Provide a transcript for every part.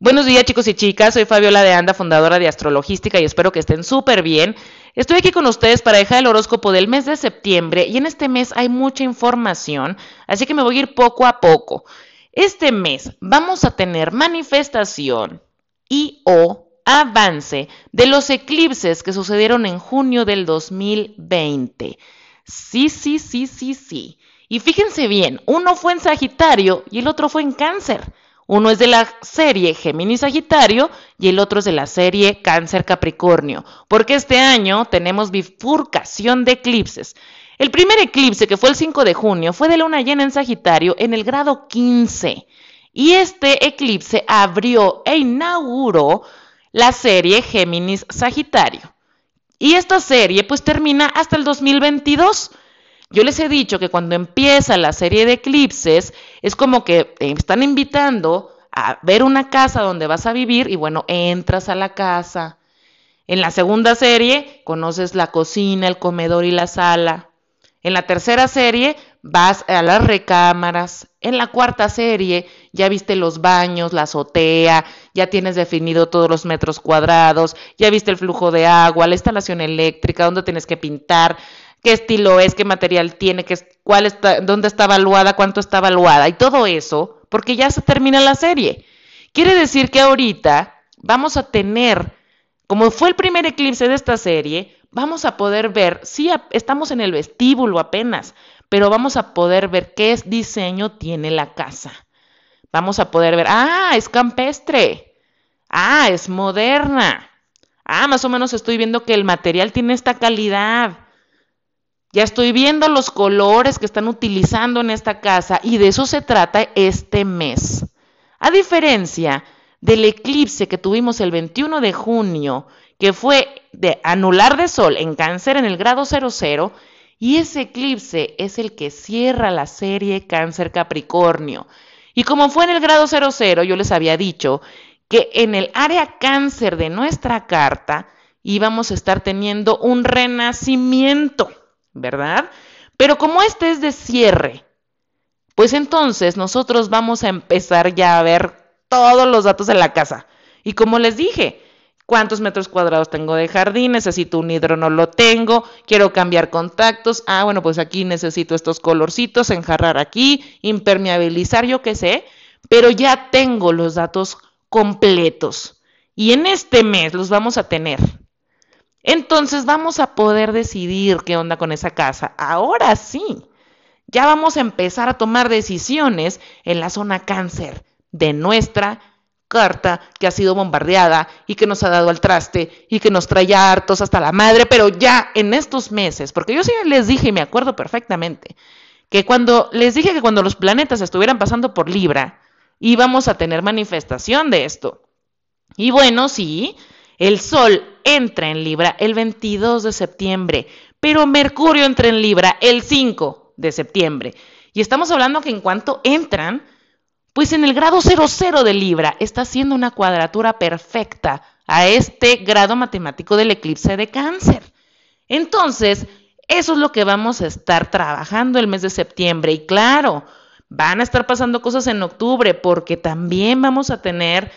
Buenos días chicos y chicas, soy Fabiola de Anda, fundadora de Astrologística y espero que estén súper bien. Estoy aquí con ustedes para dejar el horóscopo del mes de septiembre y en este mes hay mucha información, así que me voy a ir poco a poco. Este mes vamos a tener manifestación y o avance de los eclipses que sucedieron en junio del 2020. Sí, sí, sí, sí, sí. Y fíjense bien, uno fue en Sagitario y el otro fue en Cáncer. Uno es de la serie Géminis Sagitario y el otro es de la serie Cáncer Capricornio, porque este año tenemos bifurcación de eclipses. El primer eclipse, que fue el 5 de junio, fue de luna llena en Sagitario en el grado 15. Y este eclipse abrió e inauguró la serie Géminis Sagitario. Y esta serie pues termina hasta el 2022. Yo les he dicho que cuando empieza la serie de eclipses es como que te están invitando a ver una casa donde vas a vivir y bueno, entras a la casa. En la segunda serie conoces la cocina, el comedor y la sala. En la tercera serie vas a las recámaras. En la cuarta serie ya viste los baños, la azotea, ya tienes definido todos los metros cuadrados, ya viste el flujo de agua, la instalación eléctrica, dónde tienes que pintar qué estilo es, qué material tiene, qué, cuál está, dónde está evaluada, cuánto está evaluada y todo eso, porque ya se termina la serie. Quiere decir que ahorita vamos a tener, como fue el primer eclipse de esta serie, vamos a poder ver, sí, estamos en el vestíbulo apenas, pero vamos a poder ver qué diseño tiene la casa. Vamos a poder ver, ah, es campestre, ah, es moderna, ah, más o menos estoy viendo que el material tiene esta calidad ya estoy viendo los colores que están utilizando en esta casa y de eso se trata este mes. A diferencia del eclipse que tuvimos el 21 de junio, que fue de anular de sol en cáncer en el grado 00, y ese eclipse es el que cierra la serie cáncer Capricornio. Y como fue en el grado 00, yo les había dicho que en el área cáncer de nuestra carta íbamos a estar teniendo un renacimiento. ¿Verdad? Pero como este es de cierre, pues entonces nosotros vamos a empezar ya a ver todos los datos de la casa. Y como les dije, cuántos metros cuadrados tengo de jardín, necesito un hidro, no lo tengo, quiero cambiar contactos, ah, bueno, pues aquí necesito estos colorcitos, enjarrar aquí, impermeabilizar, yo qué sé, pero ya tengo los datos completos. Y en este mes los vamos a tener. Entonces vamos a poder decidir qué onda con esa casa. Ahora sí, ya vamos a empezar a tomar decisiones en la zona cáncer de nuestra carta que ha sido bombardeada y que nos ha dado al traste y que nos trae hartos hasta la madre, pero ya en estos meses, porque yo sí les dije y me acuerdo perfectamente, que cuando les dije que cuando los planetas estuvieran pasando por Libra, íbamos a tener manifestación de esto. Y bueno, sí, el Sol entra en Libra el 22 de septiembre, pero Mercurio entra en Libra el 5 de septiembre. Y estamos hablando que en cuanto entran, pues en el grado 00 de Libra está haciendo una cuadratura perfecta a este grado matemático del eclipse de cáncer. Entonces, eso es lo que vamos a estar trabajando el mes de septiembre. Y claro, van a estar pasando cosas en octubre porque también vamos a tener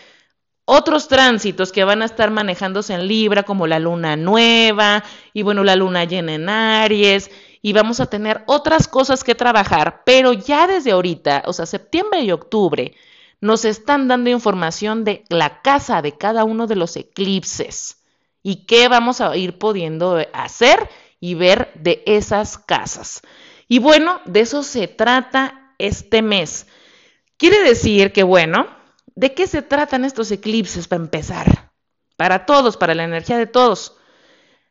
otros tránsitos que van a estar manejándose en Libra, como la luna nueva y bueno, la luna llena en Aries, y vamos a tener otras cosas que trabajar, pero ya desde ahorita, o sea, septiembre y octubre, nos están dando información de la casa de cada uno de los eclipses y qué vamos a ir pudiendo hacer y ver de esas casas. Y bueno, de eso se trata este mes. Quiere decir que, bueno, ¿De qué se tratan estos eclipses para empezar? Para todos, para la energía de todos.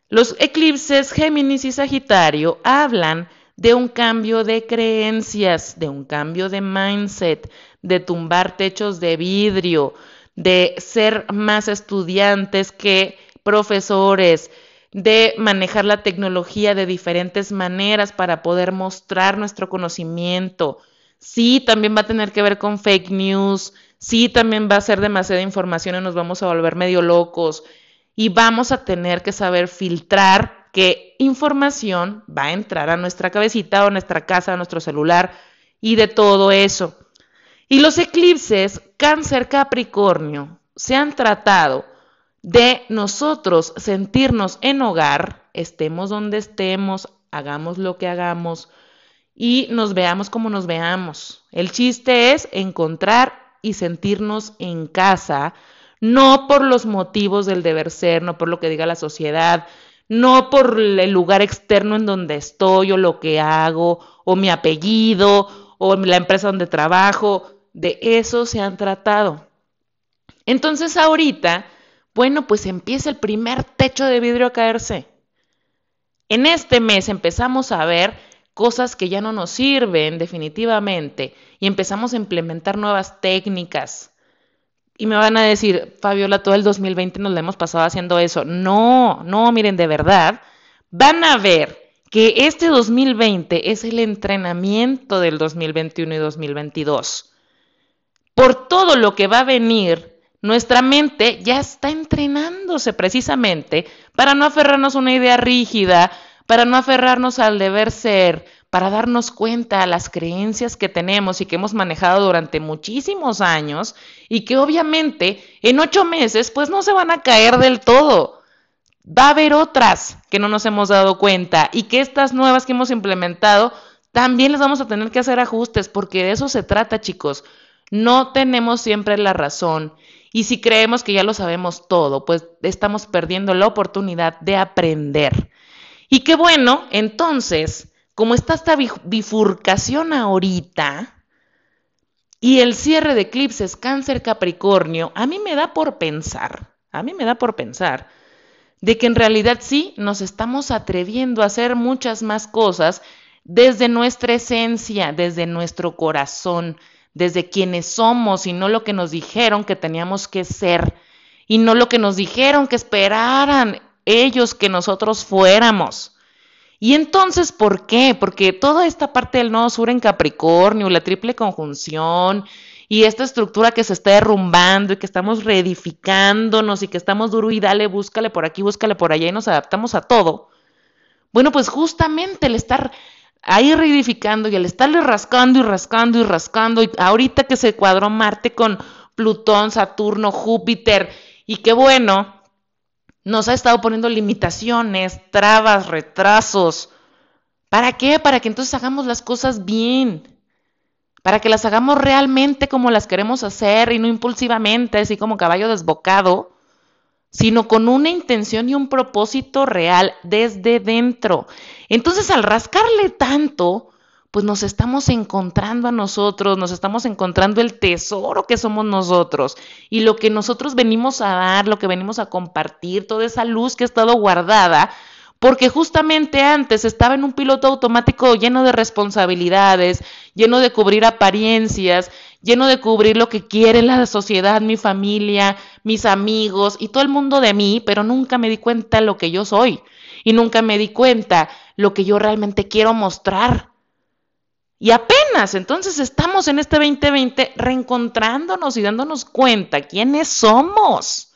Los eclipses Géminis y Sagitario hablan de un cambio de creencias, de un cambio de mindset, de tumbar techos de vidrio, de ser más estudiantes que profesores, de manejar la tecnología de diferentes maneras para poder mostrar nuestro conocimiento. Sí, también va a tener que ver con fake news, sí también va a ser demasiada información y nos vamos a volver medio locos y vamos a tener que saber filtrar qué información va a entrar a nuestra cabecita o a nuestra casa, a nuestro celular y de todo eso. Y los eclipses, cáncer Capricornio, se han tratado de nosotros sentirnos en hogar, estemos donde estemos, hagamos lo que hagamos y nos veamos como nos veamos. El chiste es encontrar y sentirnos en casa, no por los motivos del deber ser, no por lo que diga la sociedad, no por el lugar externo en donde estoy o lo que hago, o mi apellido, o la empresa donde trabajo, de eso se han tratado. Entonces ahorita, bueno, pues empieza el primer techo de vidrio a caerse. En este mes empezamos a ver cosas que ya no nos sirven definitivamente y empezamos a implementar nuevas técnicas. Y me van a decir, Fabiola, todo el 2020 nos lo hemos pasado haciendo eso. No, no, miren, de verdad, van a ver que este 2020 es el entrenamiento del 2021 y 2022. Por todo lo que va a venir, nuestra mente ya está entrenándose precisamente para no aferrarnos a una idea rígida, para no aferrarnos al deber ser, para darnos cuenta a las creencias que tenemos y que hemos manejado durante muchísimos años y que obviamente en ocho meses pues no se van a caer del todo. Va a haber otras que no nos hemos dado cuenta y que estas nuevas que hemos implementado también les vamos a tener que hacer ajustes porque de eso se trata chicos. No tenemos siempre la razón y si creemos que ya lo sabemos todo, pues estamos perdiendo la oportunidad de aprender. Y qué bueno, entonces, como está esta bifurcación ahorita y el cierre de eclipses cáncer capricornio, a mí me da por pensar, a mí me da por pensar de que en realidad sí nos estamos atreviendo a hacer muchas más cosas desde nuestra esencia, desde nuestro corazón, desde quienes somos y no lo que nos dijeron que teníamos que ser y no lo que nos dijeron que esperaran ellos que nosotros fuéramos. Y entonces, ¿por qué? Porque toda esta parte del nodo sur en Capricornio, la triple conjunción y esta estructura que se está derrumbando y que estamos reedificándonos y que estamos duro y dale, búscale por aquí, búscale por allá y nos adaptamos a todo. Bueno, pues justamente el estar ahí reedificando y el estarle rascando y rascando y rascando, y ahorita que se cuadró Marte con Plutón, Saturno, Júpiter, y qué bueno, nos ha estado poniendo limitaciones, trabas, retrasos. ¿Para qué? Para que entonces hagamos las cosas bien. Para que las hagamos realmente como las queremos hacer y no impulsivamente, así como caballo desbocado, sino con una intención y un propósito real desde dentro. Entonces, al rascarle tanto, pues nos estamos encontrando a nosotros, nos estamos encontrando el tesoro que somos nosotros. Y lo que nosotros venimos a dar, lo que venimos a compartir, toda esa luz que ha estado guardada, porque justamente antes estaba en un piloto automático lleno de responsabilidades, lleno de cubrir apariencias, lleno de cubrir lo que quiere la sociedad, mi familia, mis amigos y todo el mundo de mí, pero nunca me di cuenta lo que yo soy y nunca me di cuenta lo que yo realmente quiero mostrar y apenas entonces estamos en este 2020 reencontrándonos y dándonos cuenta quiénes somos.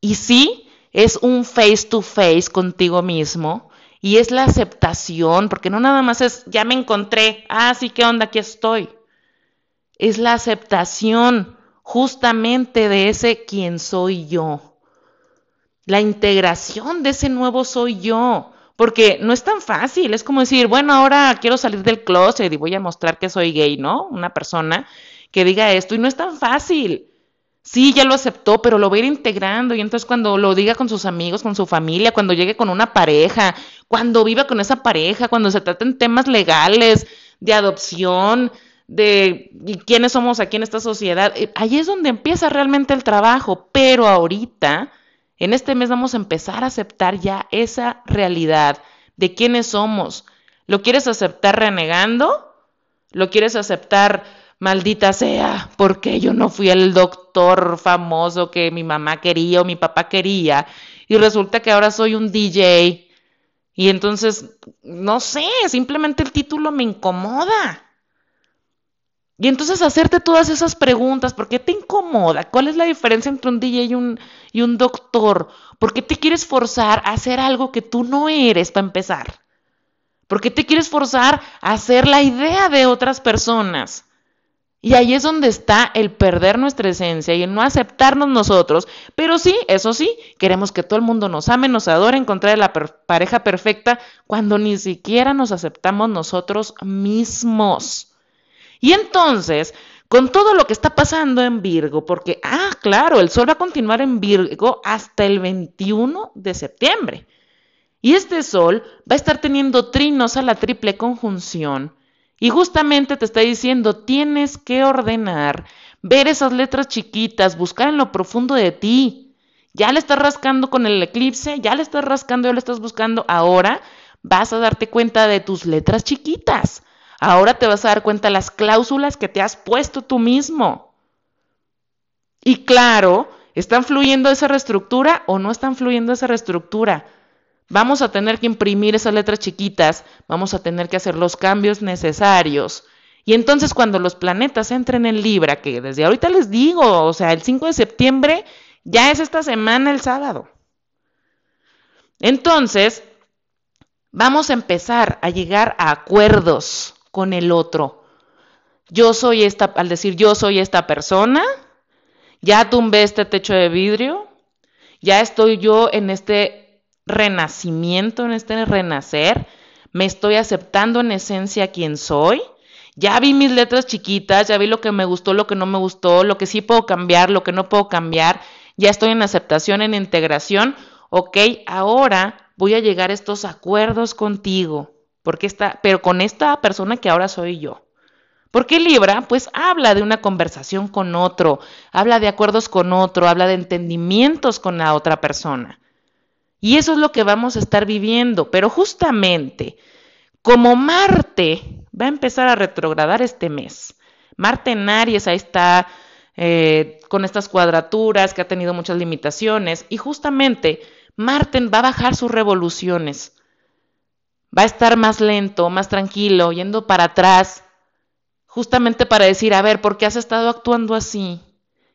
Y sí, es un face to face contigo mismo y es la aceptación, porque no nada más es, ya me encontré, ah, sí, ¿qué onda? Aquí estoy. Es la aceptación justamente de ese quién soy yo. La integración de ese nuevo soy yo porque no es tan fácil, es como decir, bueno, ahora quiero salir del closet y voy a mostrar que soy gay, ¿no? Una persona que diga esto y no es tan fácil. Sí, ya lo aceptó, pero lo va a ir integrando y entonces cuando lo diga con sus amigos, con su familia, cuando llegue con una pareja, cuando viva con esa pareja, cuando se traten temas legales, de adopción, de quiénes somos aquí en esta sociedad, eh, ahí es donde empieza realmente el trabajo, pero ahorita en este mes vamos a empezar a aceptar ya esa realidad de quiénes somos. ¿Lo quieres aceptar renegando? ¿Lo quieres aceptar maldita sea porque yo no fui el doctor famoso que mi mamá quería o mi papá quería y resulta que ahora soy un DJ? Y entonces, no sé, simplemente el título me incomoda. Y entonces hacerte todas esas preguntas, ¿por qué te incomoda? ¿Cuál es la diferencia entre un DJ y un, y un doctor? ¿Por qué te quieres forzar a hacer algo que tú no eres para empezar? ¿Por qué te quieres forzar a hacer la idea de otras personas? Y ahí es donde está el perder nuestra esencia y el no aceptarnos nosotros. Pero sí, eso sí, queremos que todo el mundo nos ame, nos adore, encontrar la pareja perfecta cuando ni siquiera nos aceptamos nosotros mismos. Y entonces, con todo lo que está pasando en Virgo, porque, ah, claro, el Sol va a continuar en Virgo hasta el 21 de septiembre. Y este Sol va a estar teniendo trinos a la triple conjunción y justamente te está diciendo, tienes que ordenar, ver esas letras chiquitas, buscar en lo profundo de ti. Ya le estás rascando con el eclipse, ya le estás rascando, ya le estás buscando. Ahora vas a darte cuenta de tus letras chiquitas. Ahora te vas a dar cuenta las cláusulas que te has puesto tú mismo. Y claro, ¿están fluyendo esa reestructura o no están fluyendo esa reestructura? Vamos a tener que imprimir esas letras chiquitas, vamos a tener que hacer los cambios necesarios. Y entonces cuando los planetas entren en Libra, que desde ahorita les digo, o sea, el 5 de septiembre ya es esta semana el sábado. Entonces, vamos a empezar a llegar a acuerdos con el otro. Yo soy esta, al decir yo soy esta persona, ya tumbé este techo de vidrio, ya estoy yo en este renacimiento, en este renacer, me estoy aceptando en esencia quien soy. Ya vi mis letras chiquitas, ya vi lo que me gustó, lo que no me gustó, lo que sí puedo cambiar, lo que no puedo cambiar. Ya estoy en aceptación, en integración. Ok, ahora voy a llegar a estos acuerdos contigo, porque está, pero con esta persona que ahora soy yo. Porque Libra, pues habla de una conversación con otro, habla de acuerdos con otro, habla de entendimientos con la otra persona. Y eso es lo que vamos a estar viviendo. Pero justamente, como Marte va a empezar a retrogradar este mes, Marte en Aries ahí está eh, con estas cuadraturas que ha tenido muchas limitaciones y justamente Marte va a bajar sus revoluciones. Va a estar más lento, más tranquilo, yendo para atrás, justamente para decir, a ver, ¿por qué has estado actuando así?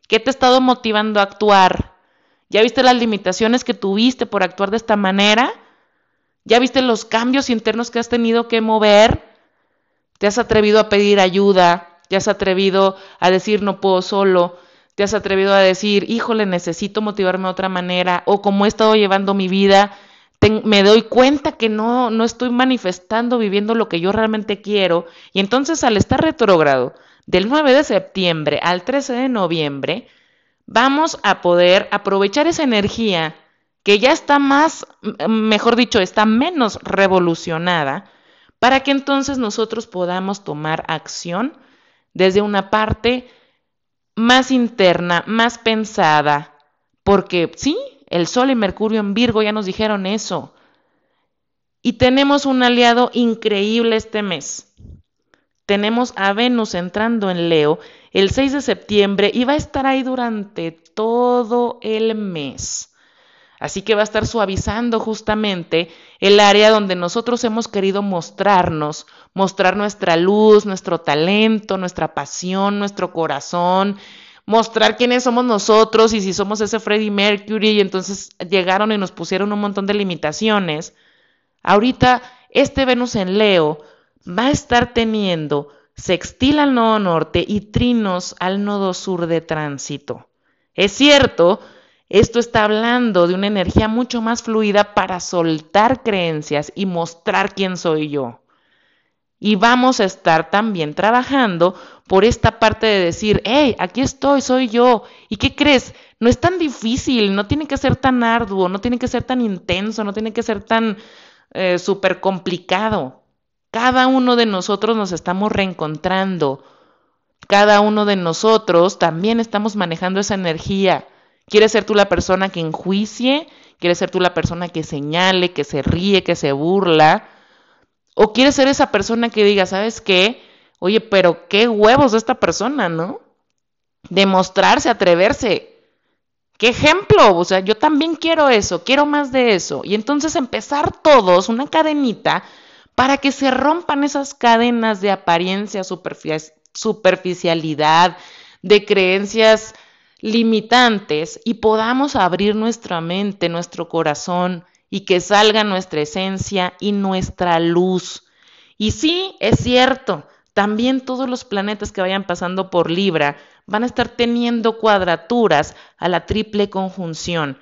¿Qué te ha estado motivando a actuar? ¿Ya viste las limitaciones que tuviste por actuar de esta manera? ¿Ya viste los cambios internos que has tenido que mover? ¿Te has atrevido a pedir ayuda? ¿Te has atrevido a decir no puedo solo? ¿Te has atrevido a decir, híjole, necesito motivarme de otra manera? ¿O como he estado llevando mi vida, me doy cuenta que no, no estoy manifestando, viviendo lo que yo realmente quiero? Y entonces al estar retrógrado, del 9 de septiembre al 13 de noviembre, vamos a poder aprovechar esa energía que ya está más, mejor dicho, está menos revolucionada, para que entonces nosotros podamos tomar acción desde una parte más interna, más pensada, porque sí, el Sol y Mercurio en Virgo ya nos dijeron eso. Y tenemos un aliado increíble este mes. Tenemos a Venus entrando en Leo el 6 de septiembre y va a estar ahí durante todo el mes. Así que va a estar suavizando justamente el área donde nosotros hemos querido mostrarnos, mostrar nuestra luz, nuestro talento, nuestra pasión, nuestro corazón, mostrar quiénes somos nosotros y si somos ese Freddie Mercury y entonces llegaron y nos pusieron un montón de limitaciones. Ahorita este Venus en Leo va a estar teniendo sextil al nodo norte y trinos al nodo sur de tránsito. Es cierto, esto está hablando de una energía mucho más fluida para soltar creencias y mostrar quién soy yo. Y vamos a estar también trabajando por esta parte de decir, hey, aquí estoy, soy yo. ¿Y qué crees? No es tan difícil, no tiene que ser tan arduo, no tiene que ser tan intenso, no tiene que ser tan eh, súper complicado. Cada uno de nosotros nos estamos reencontrando. Cada uno de nosotros también estamos manejando esa energía. ¿Quieres ser tú la persona que enjuicie? ¿Quieres ser tú la persona que señale, que se ríe, que se burla? ¿O quieres ser esa persona que diga, ¿sabes qué? Oye, pero qué huevos de esta persona, ¿no? Demostrarse, atreverse. ¿Qué ejemplo? O sea, yo también quiero eso, quiero más de eso. Y entonces empezar todos una cadenita para que se rompan esas cadenas de apariencia, superficialidad, de creencias limitantes y podamos abrir nuestra mente, nuestro corazón y que salga nuestra esencia y nuestra luz. Y sí, es cierto, también todos los planetas que vayan pasando por Libra van a estar teniendo cuadraturas a la triple conjunción.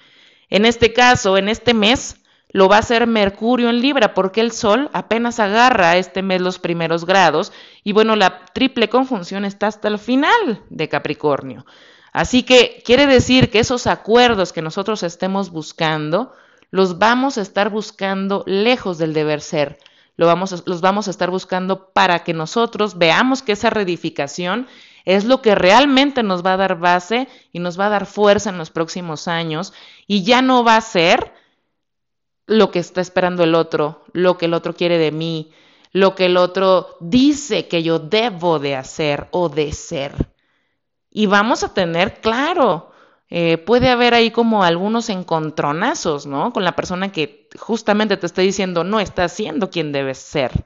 En este caso, en este mes, lo va a hacer Mercurio en Libra, porque el Sol apenas agarra este mes los primeros grados, y bueno, la triple conjunción está hasta el final de Capricornio. Así que quiere decir que esos acuerdos que nosotros estemos buscando, los vamos a estar buscando lejos del deber ser. Los vamos a estar buscando para que nosotros veamos que esa reedificación es lo que realmente nos va a dar base y nos va a dar fuerza en los próximos años y ya no va a ser lo que está esperando el otro, lo que el otro quiere de mí, lo que el otro dice que yo debo de hacer o de ser. Y vamos a tener, claro, eh, puede haber ahí como algunos encontronazos, ¿no? Con la persona que justamente te está diciendo, no está siendo quien debes ser.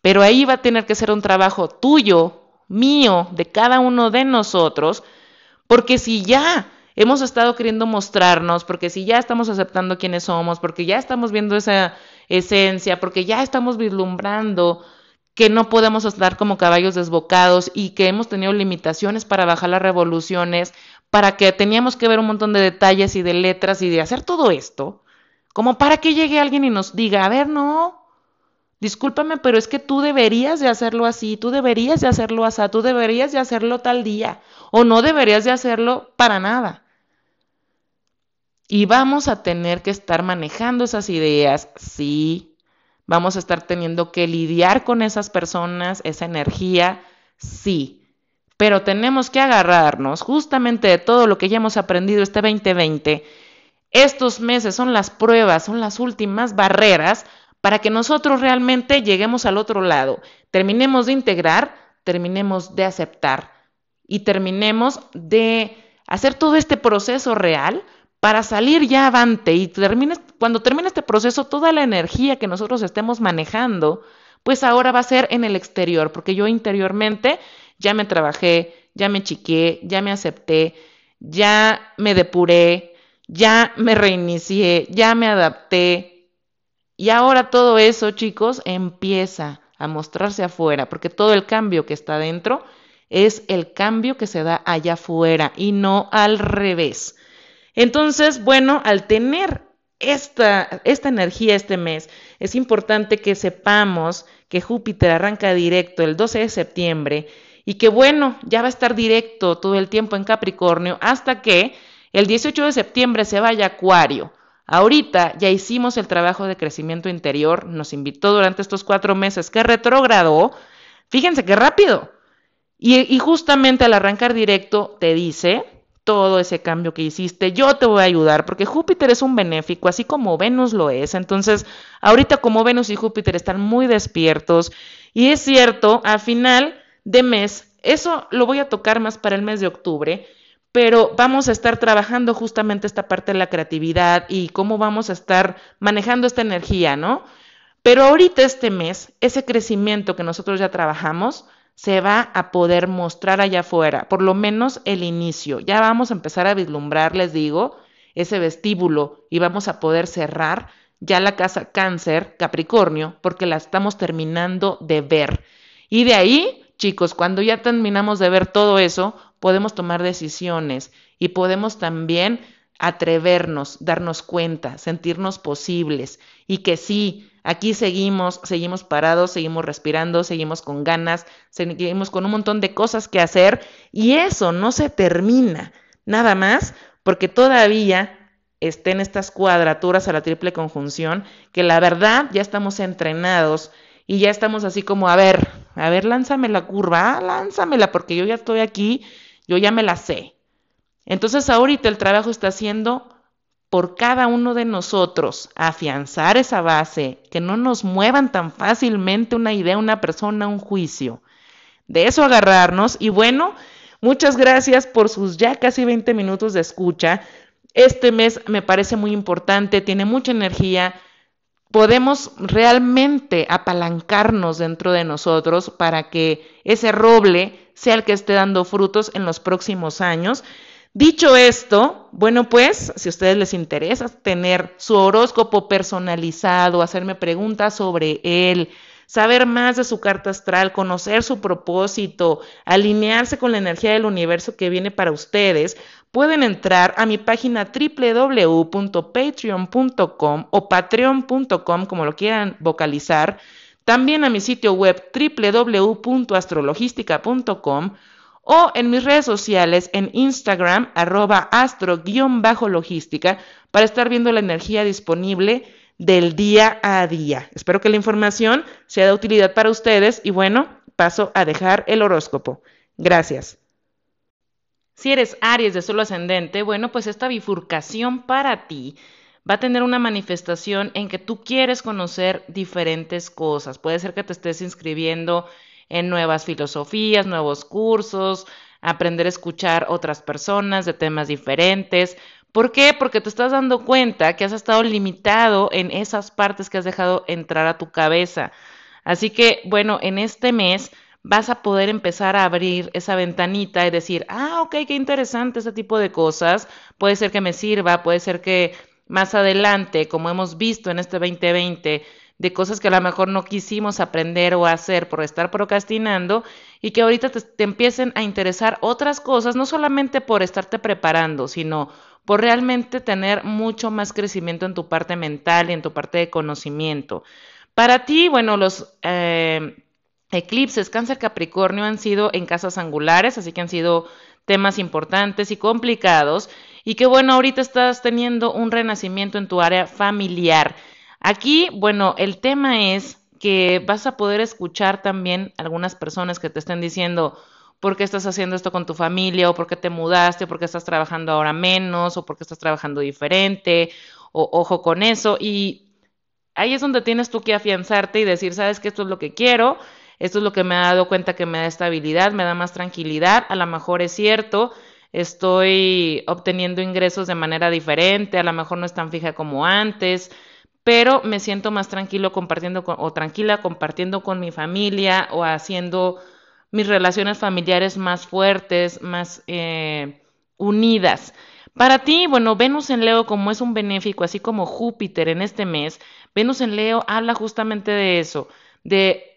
Pero ahí va a tener que ser un trabajo tuyo, mío, de cada uno de nosotros, porque si ya hemos estado queriendo mostrarnos, porque si ya estamos aceptando quiénes somos, porque ya estamos viendo esa esencia, porque ya estamos vislumbrando que no podemos estar como caballos desbocados y que hemos tenido limitaciones para bajar las revoluciones, para que teníamos que ver un montón de detalles y de letras y de hacer todo esto, como para que llegue alguien y nos diga, a ver, no, discúlpame, pero es que tú deberías de hacerlo así, tú deberías de hacerlo así, tú deberías de hacerlo tal día, o no deberías de hacerlo para nada. Y vamos a tener que estar manejando esas ideas, sí. Vamos a estar teniendo que lidiar con esas personas, esa energía, sí. Pero tenemos que agarrarnos justamente de todo lo que ya hemos aprendido este 2020. Estos meses son las pruebas, son las últimas barreras para que nosotros realmente lleguemos al otro lado. Terminemos de integrar, terminemos de aceptar y terminemos de hacer todo este proceso real para salir ya avante y cuando termine este proceso, toda la energía que nosotros estemos manejando, pues ahora va a ser en el exterior, porque yo interiormente ya me trabajé, ya me chiqué, ya me acepté, ya me depuré, ya me reinicié, ya me adapté. Y ahora todo eso, chicos, empieza a mostrarse afuera, porque todo el cambio que está dentro es el cambio que se da allá afuera y no al revés. Entonces, bueno, al tener esta, esta energía este mes, es importante que sepamos que Júpiter arranca directo el 12 de septiembre y que bueno, ya va a estar directo todo el tiempo en Capricornio hasta que el 18 de septiembre se vaya Acuario. Ahorita ya hicimos el trabajo de crecimiento interior, nos invitó durante estos cuatro meses que retrogradó. Fíjense qué rápido. Y, y justamente al arrancar directo te dice, todo ese cambio que hiciste, yo te voy a ayudar, porque Júpiter es un benéfico, así como Venus lo es. Entonces, ahorita como Venus y Júpiter están muy despiertos, y es cierto, a final de mes, eso lo voy a tocar más para el mes de octubre, pero vamos a estar trabajando justamente esta parte de la creatividad y cómo vamos a estar manejando esta energía, ¿no? Pero ahorita este mes, ese crecimiento que nosotros ya trabajamos, se va a poder mostrar allá afuera, por lo menos el inicio. Ya vamos a empezar a vislumbrar, les digo, ese vestíbulo y vamos a poder cerrar ya la casa cáncer, Capricornio, porque la estamos terminando de ver. Y de ahí, chicos, cuando ya terminamos de ver todo eso, podemos tomar decisiones y podemos también atrevernos, darnos cuenta, sentirnos posibles. Y que sí, Aquí seguimos, seguimos parados, seguimos respirando, seguimos con ganas, seguimos con un montón de cosas que hacer y eso no se termina. Nada más porque todavía estén estas cuadraturas a la triple conjunción que la verdad ya estamos entrenados y ya estamos así como, a ver, a ver, lánzame la curva, ah, lánzamela porque yo ya estoy aquí, yo ya me la sé. Entonces ahorita el trabajo está haciendo por cada uno de nosotros afianzar esa base, que no nos muevan tan fácilmente una idea, una persona, un juicio. De eso agarrarnos y bueno, muchas gracias por sus ya casi 20 minutos de escucha. Este mes me parece muy importante, tiene mucha energía. Podemos realmente apalancarnos dentro de nosotros para que ese roble sea el que esté dando frutos en los próximos años. Dicho esto, bueno, pues, si a ustedes les interesa tener su horóscopo personalizado, hacerme preguntas sobre él, saber más de su carta astral, conocer su propósito, alinearse con la energía del universo que viene para ustedes, pueden entrar a mi página www.patreon.com o patreon.com, como lo quieran vocalizar, también a mi sitio web www.astrologística.com o en mis redes sociales en Instagram arroba astro-logística para estar viendo la energía disponible del día a día. Espero que la información sea de utilidad para ustedes y bueno, paso a dejar el horóscopo. Gracias. Si eres Aries de solo ascendente, bueno, pues esta bifurcación para ti va a tener una manifestación en que tú quieres conocer diferentes cosas. Puede ser que te estés inscribiendo en nuevas filosofías, nuevos cursos, aprender a escuchar otras personas de temas diferentes. ¿Por qué? Porque te estás dando cuenta que has estado limitado en esas partes que has dejado entrar a tu cabeza. Así que, bueno, en este mes vas a poder empezar a abrir esa ventanita y decir, ah, ok, qué interesante este tipo de cosas. Puede ser que me sirva, puede ser que más adelante, como hemos visto en este 2020, de cosas que a lo mejor no quisimos aprender o hacer por estar procrastinando y que ahorita te, empiecen a interesar otras cosas, no solamente por estarte preparando, sino por realmente tener mucho más crecimiento en tu parte mental y en tu parte de conocimiento. Para ti, bueno, los eh, eclipses cáncer Capricornio han sido en casas angulares, así que han sido temas importantes y complicados. Y que bueno, ahorita estás teniendo un renacimiento en tu área familiar. Aquí, bueno, el tema es que vas a poder escuchar también algunas personas que te estén diciendo por qué estás haciendo esto con tu familia, o por qué te mudaste, o por qué estás trabajando ahora menos, o por qué estás trabajando diferente, o ojo con eso. Y ahí es donde tienes tú que afianzarte y decir, sabes que esto es lo que quiero, esto es lo que me ha dado cuenta que me da estabilidad, me da más tranquilidad, a lo mejor es cierto, estoy obteniendo ingresos de manera diferente, a lo mejor no es tan fija como antes, pero me siento más tranquilo compartiendo con, o tranquila compartiendo con mi familia o haciendo mis relaciones familiares más fuertes, más eh, unidas. Para ti, bueno, Venus en Leo como es un benéfico, así como Júpiter en este mes, Venus en Leo habla justamente de eso, de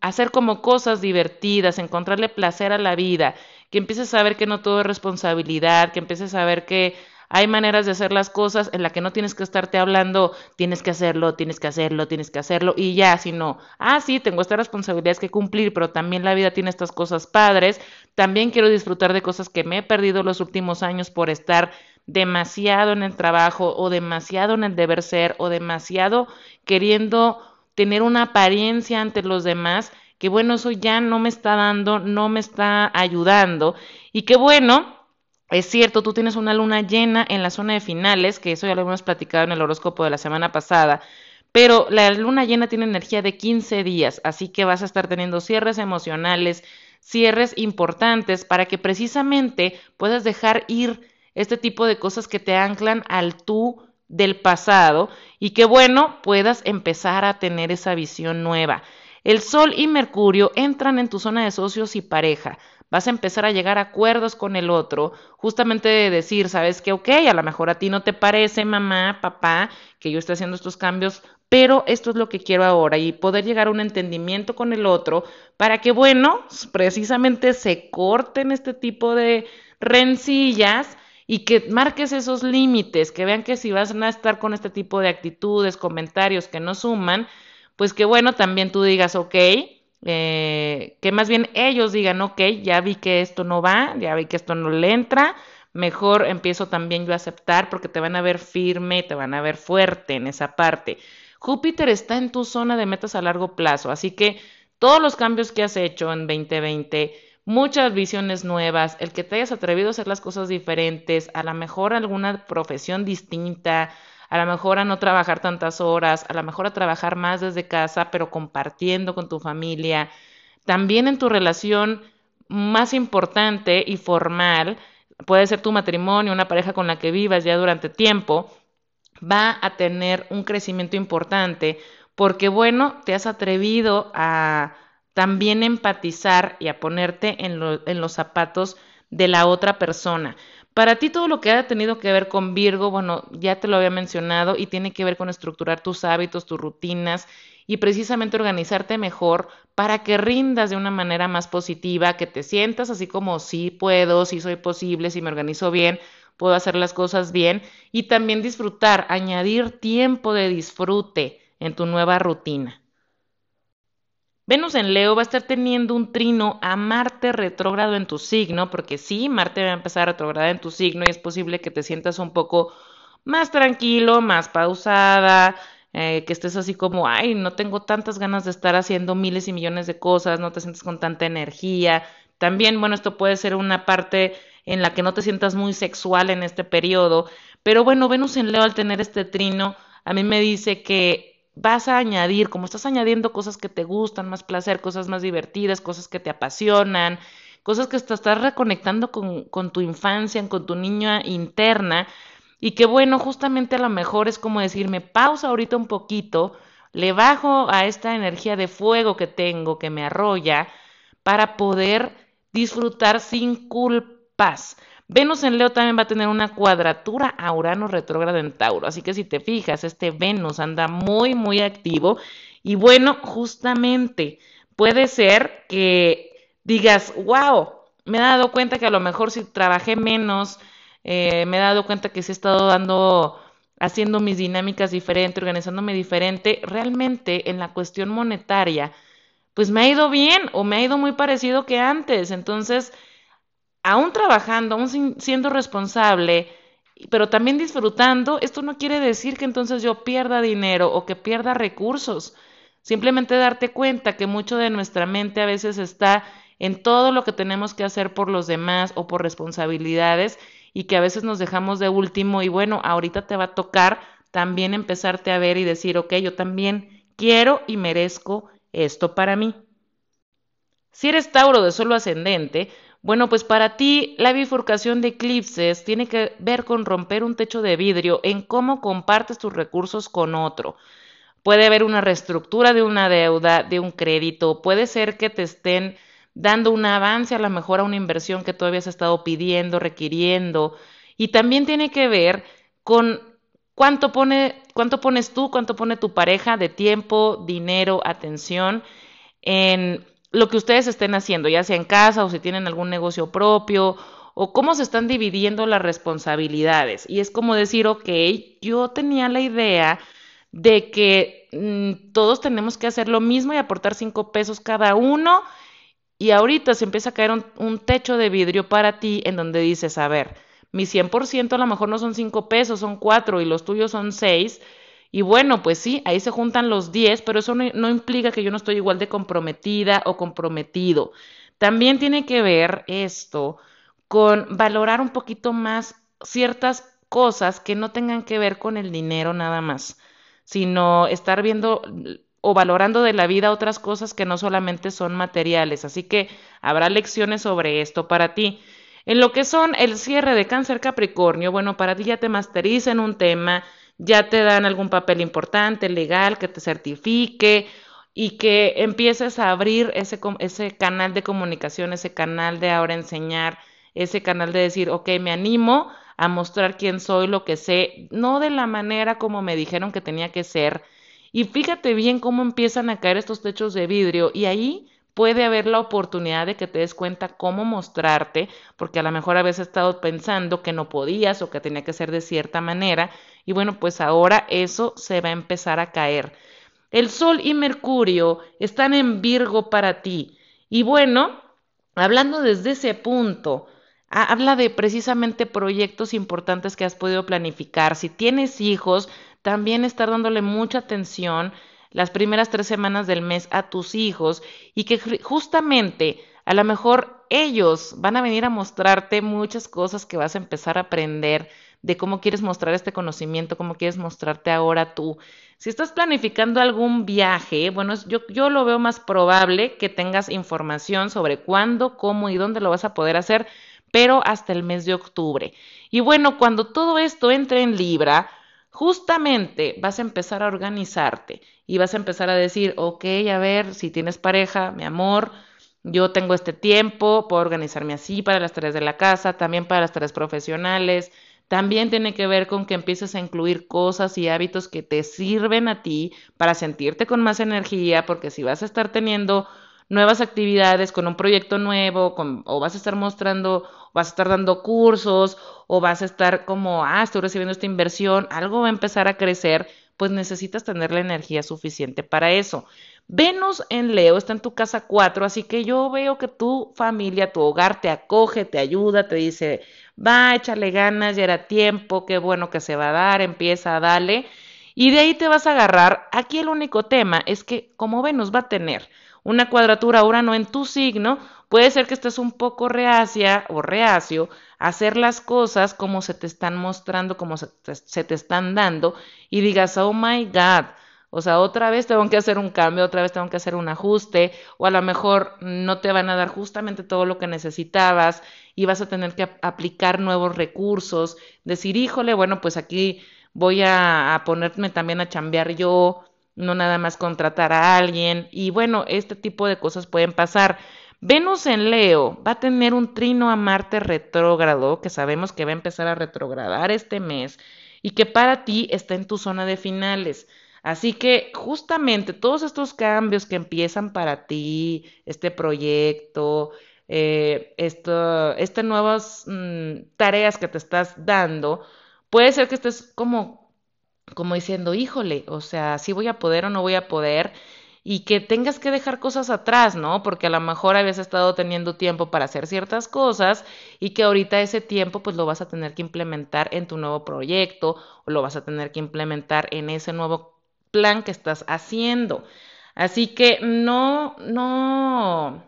hacer como cosas divertidas, encontrarle placer a la vida, que empieces a ver que no todo es responsabilidad, que empieces a ver que hay maneras de hacer las cosas en la que no tienes que estarte hablando, tienes que hacerlo, tienes que hacerlo, tienes que hacerlo y ya, sino, ah, sí, tengo estas responsabilidades que cumplir, pero también la vida tiene estas cosas padres, también quiero disfrutar de cosas que me he perdido los últimos años por estar demasiado en el trabajo o demasiado en el deber ser o demasiado queriendo tener una apariencia ante los demás que bueno, eso ya no me está dando, no me está ayudando. Y que bueno, es cierto, tú tienes una luna llena en la zona de finales, que eso ya lo hemos platicado en el horóscopo de la semana pasada, pero la luna llena tiene energía de 15 días, así que vas a estar teniendo cierres emocionales, cierres importantes para que precisamente puedas dejar ir este tipo de cosas que te anclan al tú del pasado y que bueno, puedas empezar a tener esa visión nueva. El Sol y Mercurio entran en tu zona de socios y pareja vas a empezar a llegar a acuerdos con el otro, justamente de decir, sabes que, ok, a lo mejor a ti no te parece, mamá, papá, que yo esté haciendo estos cambios, pero esto es lo que quiero ahora y poder llegar a un entendimiento con el otro para que, bueno, precisamente se corten este tipo de rencillas y que marques esos límites, que vean que si vas a estar con este tipo de actitudes, comentarios que no suman, pues que bueno, también tú digas, ok, eh, que más bien ellos digan, ok, ya vi que esto no va, ya vi que esto no le entra, mejor empiezo también yo a aceptar porque te van a ver firme, te van a ver fuerte en esa parte. Júpiter está en tu zona de metas a largo plazo, así que todos los cambios que has hecho en 2020, muchas visiones nuevas, el que te hayas atrevido a hacer las cosas diferentes, a lo mejor alguna profesión distinta, a lo mejor a no trabajar tantas horas, a lo mejor a trabajar más desde casa, pero compartiendo con tu familia. También en tu relación más importante y formal, puede ser tu matrimonio, una pareja con la que vivas ya durante tiempo, va a tener un crecimiento importante porque, bueno, te has atrevido a también empatizar y a ponerte en, en los zapatos de la otra persona. Para ti todo lo que ha tenido que ver con Virgo, bueno, ya te lo había mencionado y tiene que ver con estructurar tus hábitos, tus rutinas y precisamente organizarte mejor para que rindas de una manera más positiva, que te sientas así como sí puedo, sí soy posible, si me organizo bien, puedo hacer las cosas bien y también disfrutar, añadir tiempo de disfrute en tu nueva rutina. Venus en Leo va a estar teniendo un trino a Marte retrógrado en tu signo, porque sí, Marte va a empezar a retrogradar en tu signo y es posible que te sientas un poco más tranquilo, más pausada, eh, que estés así como, ay, no tengo tantas ganas de estar haciendo miles y millones de cosas, no te sientes con tanta energía. También, bueno, esto puede ser una parte en la que no te sientas muy sexual en este periodo, pero bueno, Venus en Leo al tener este trino, a mí me dice que vas a añadir, como estás añadiendo cosas que te gustan, más placer, cosas más divertidas, cosas que te apasionan, cosas que te estás reconectando con, con tu infancia, con tu niña interna, y que bueno, justamente a lo mejor es como decirme, pausa ahorita un poquito, le bajo a esta energía de fuego que tengo, que me arrolla, para poder disfrutar sin culpas. Venus en Leo también va a tener una cuadratura a Urano retrógrado en Tauro. Así que si te fijas, este Venus anda muy, muy activo. Y bueno, justamente puede ser que digas, wow, me he dado cuenta que a lo mejor si trabajé menos, eh, me he dado cuenta que si he estado dando, haciendo mis dinámicas diferente, organizándome diferente, realmente en la cuestión monetaria, pues me ha ido bien o me ha ido muy parecido que antes. Entonces, aún trabajando, aún siendo responsable, pero también disfrutando, esto no quiere decir que entonces yo pierda dinero o que pierda recursos. Simplemente darte cuenta que mucho de nuestra mente a veces está en todo lo que tenemos que hacer por los demás o por responsabilidades y que a veces nos dejamos de último y bueno, ahorita te va a tocar también empezarte a ver y decir, ok, yo también quiero y merezco esto para mí. Si eres Tauro de solo ascendente, bueno, pues para ti la bifurcación de eclipses tiene que ver con romper un techo de vidrio en cómo compartes tus recursos con otro. Puede haber una reestructura de una deuda, de un crédito, puede ser que te estén dando un avance a lo mejor a una inversión que todavía has estado pidiendo, requiriendo. Y también tiene que ver con cuánto, pone, cuánto pones tú, cuánto pone tu pareja de tiempo, dinero, atención en lo que ustedes estén haciendo, ya sea en casa o si tienen algún negocio propio o cómo se están dividiendo las responsabilidades. Y es como decir, ok, yo tenía la idea de que mm, todos tenemos que hacer lo mismo y aportar cinco pesos cada uno. Y ahorita se empieza a caer un, un techo de vidrio para ti en donde dices, a ver, mi 100% a lo mejor no son cinco pesos, son cuatro y los tuyos son seis y bueno, pues sí, ahí se juntan los 10, pero eso no, implica que yo no estoy igual de comprometida o comprometido. También tiene que ver esto con valorar un poquito más ciertas cosas que no tengan que ver con el dinero nada más, sino estar viendo o valorando de la vida otras cosas que no solamente son materiales. Así que habrá lecciones sobre esto para ti. En lo que son el cierre de cáncer Capricornio, bueno, para ti ya te en un tema, ya te dan algún papel importante, legal, que te certifique y que empieces a abrir ese, ese canal de comunicación, ese canal de ahora enseñar, ese canal de decir, ok, me animo a mostrar quién soy, lo que sé, no de la manera como me dijeron que tenía que ser. Y fíjate bien cómo empiezan a caer estos techos de vidrio y ahí puede haber la oportunidad de que te des cuenta cómo mostrarte, porque a lo mejor habías estado pensando que no podías o que tenía que ser de cierta manera, y bueno, pues ahora eso se va a empezar a caer. El Sol y Mercurio están en Virgo para ti, y bueno, hablando desde ese punto, habla de precisamente proyectos importantes que has podido planificar. Si tienes hijos, también estar dándole mucha atención las primeras tres semanas del mes a tus hijos y que justamente a lo mejor ellos van a venir a mostrarte muchas cosas que vas a empezar a aprender de cómo quieres mostrar este conocimiento, cómo quieres mostrarte ahora tú. Si estás planificando algún viaje, bueno, yo, yo lo veo más probable que tengas información sobre cuándo, cómo y dónde lo vas a poder hacer, pero hasta el mes de octubre. Y bueno, cuando todo esto entre en Libra, justamente vas a empezar a organizarte y vas a empezar a decir, ok, a ver, si tienes pareja, mi amor, yo tengo este tiempo, puedo organizarme así para las tareas de la casa, también para las tareas profesionales. También tiene que ver con que empieces a incluir cosas y hábitos que te sirven a ti para sentirte con más energía, porque si vas a estar teniendo nuevas actividades con un proyecto nuevo, o vas a estar mostrando, vas a estar dando cursos, o vas a estar como, ah, estoy recibiendo esta inversión, algo va a empezar a crecer, pues necesitas tener la energía suficiente para eso. Venus en Leo está en tu casa 4, así que yo veo que tu familia, tu hogar te acoge, te ayuda, te dice, va, échale ganas, ya era tiempo, qué bueno que se va a dar, empieza, dale. Y de ahí te vas a agarrar. Aquí el único tema es que como Venus va a tener una cuadratura ahora no en tu signo, puede ser que estés un poco reacia o reacio a hacer las cosas como se te están mostrando, como se te, se te están dando y digas, oh my God, o sea, otra vez tengo que hacer un cambio, otra vez tengo que hacer un ajuste, o a lo mejor no te van a dar justamente todo lo que necesitabas y vas a tener que aplicar nuevos recursos, decir, híjole, bueno, pues aquí voy a, ponerme también a chambear yo, no nada más contratar a alguien, y bueno, este tipo de cosas pueden pasar. Venus en Leo va a tener un trino a Marte retrógrado, que sabemos que va a empezar a retrogradar este mes, y que para ti está en tu zona de finales. Así que justamente todos estos cambios que empiezan para ti, este proyecto, eh, estas nuevas mm, tareas que te estás dando, puede ser que estés como, como diciendo, híjole, o sea, si voy a poder o no voy a poder, y que tengas que dejar cosas atrás, ¿no? Porque a lo mejor habías estado teniendo tiempo para hacer ciertas cosas y que ahorita ese tiempo pues lo vas a tener que implementar en tu nuevo proyecto o lo vas a tener que implementar en ese nuevo plan que estás haciendo. Así que no, no,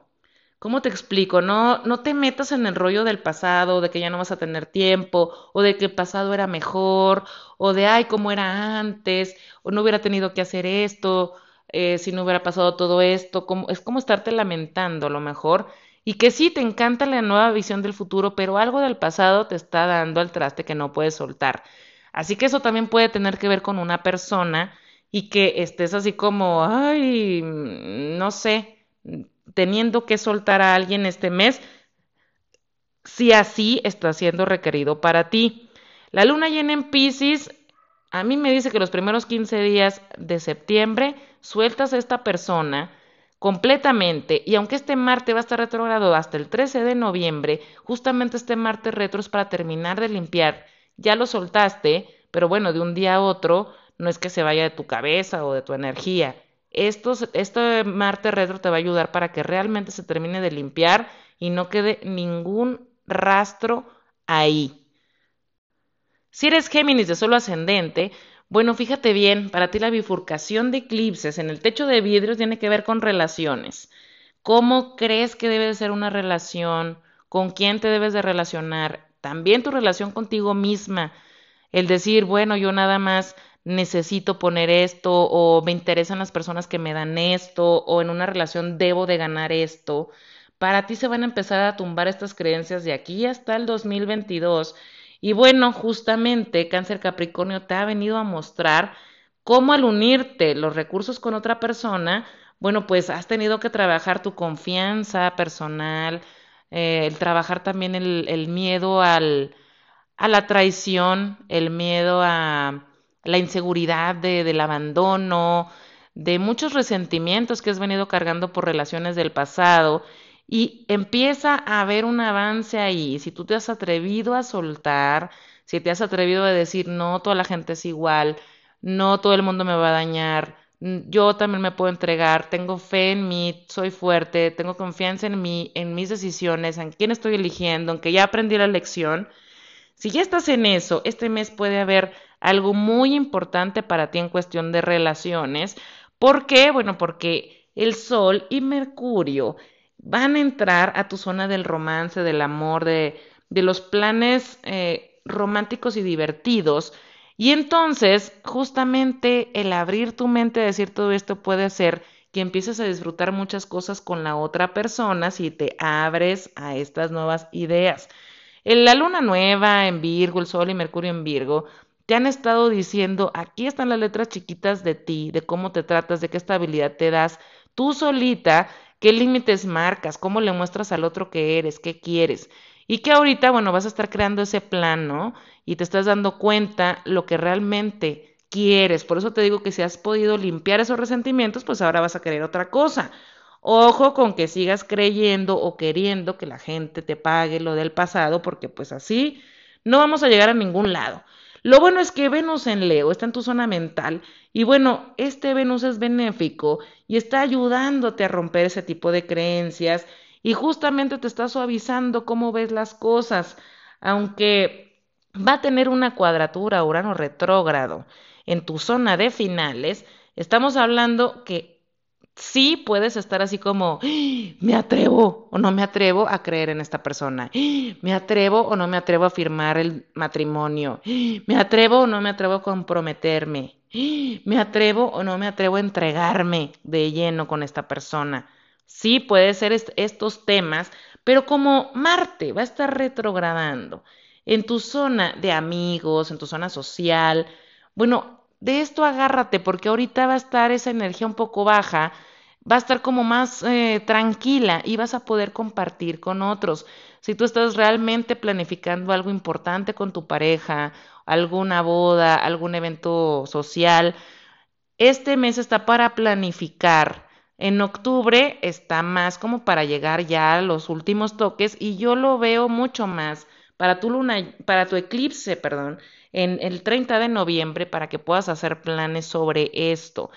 ¿cómo te explico? No, no te metas en el rollo del pasado, de que ya no vas a tener tiempo, o de que el pasado era mejor, o de, ay, cómo era antes, o no hubiera tenido que hacer esto, eh, si no hubiera pasado todo esto. Como, es como estarte lamentando a lo mejor. Y que sí, te encanta la nueva visión del futuro, pero algo del pasado te está dando al traste que no puedes soltar. Así que eso también puede tener que ver con una persona y que estés así como, ay, no sé, teniendo que soltar a alguien este mes, si así está siendo requerido para ti. La luna llena en Pisces, a mí me dice que los primeros 15 días de septiembre sueltas a esta persona completamente y aunque este Marte va a estar retrogrado hasta el 13 de noviembre, justamente este Marte retro es para terminar de limpiar, ya lo soltaste, pero bueno, de un día a otro no es que se vaya de tu cabeza o de tu energía. Esto, este Marte retro te va a ayudar para que realmente se termine de limpiar y no quede ningún rastro ahí. Si eres Géminis de solo ascendente, bueno, fíjate bien, para ti la bifurcación de eclipses en el techo de vidrio tiene que ver con relaciones. ¿Cómo crees que debe de ser una relación? ¿Con quién te debes de relacionar? También tu relación contigo misma. El decir, bueno, yo nada más necesito poner esto o me interesan las personas que me dan esto o en una relación debo de ganar esto, para ti se van a empezar a tumbar estas creencias de aquí hasta el 2022. Y bueno, justamente Cáncer Capricornio te ha venido a mostrar cómo al unirte los recursos con otra persona, bueno, pues has tenido que trabajar tu confianza personal, eh, el trabajar también el, el miedo al, a la traición, el miedo a la inseguridad de, del abandono, de muchos resentimientos que has venido cargando por relaciones del pasado y empieza a haber un avance ahí. Si tú te has atrevido a soltar, si te has atrevido a decir, no, toda la gente es igual, no todo el mundo me va a dañar, yo también me puedo entregar, tengo fe en mí, soy fuerte, tengo confianza en mí, en mis decisiones, en quién estoy eligiendo, aunque ya aprendí la lección. Si ya estás en eso, este mes puede haber algo muy importante para ti en cuestión de relaciones. ¿Por qué? Bueno, porque el Sol y Mercurio van a entrar a tu zona del romance, del amor, de, de los planes eh, románticos y divertidos. Y entonces, justamente el abrir tu mente a decir todo esto puede hacer que empieces a disfrutar muchas cosas con la otra persona si te abres a estas nuevas ideas. La luna nueva en Virgo, el Sol y Mercurio en Virgo, te han estado diciendo, aquí están las letras chiquitas de ti, de cómo te tratas, de qué estabilidad te das. Tú solita qué límites marcas, cómo le muestras al otro que eres, qué quieres. Y que ahorita, bueno, vas a estar creando ese plan, ¿no? Y te estás dando cuenta lo que realmente quieres. Por eso te digo que si has podido limpiar esos resentimientos, pues ahora vas a querer otra cosa. Ojo con que sigas creyendo o queriendo que la gente te pague lo del pasado, porque pues así no vamos a llegar a ningún lado. Lo bueno es que Venus en Leo está en tu zona mental y bueno, este Venus es benéfico y está ayudándote a romper ese tipo de creencias y justamente te está suavizando cómo ves las cosas, aunque va a tener una cuadratura Urano retrógrado en tu zona de finales, estamos hablando que sí puedes estar así como, me atrevo o no me atrevo a creer en esta persona, me atrevo o no me atrevo a firmar el matrimonio, me atrevo o no me atrevo a comprometerme, me atrevo o no me atrevo a entregarme de lleno con esta persona. Sí puede ser estos temas, pero como Marte va a estar retrogradando en tu zona de amigos, en tu zona social, bueno, de esto agárrate porque ahorita va a estar esa energía un poco baja, va a estar como más eh, tranquila y vas a poder compartir con otros. Si tú estás realmente planificando algo importante con tu pareja, alguna boda, algún evento social, este mes está para planificar. En octubre está más como para llegar ya a los últimos toques y yo lo veo mucho más para tu luna, para tu eclipse, perdón, en el 30 de noviembre para que puedas hacer planes sobre esto.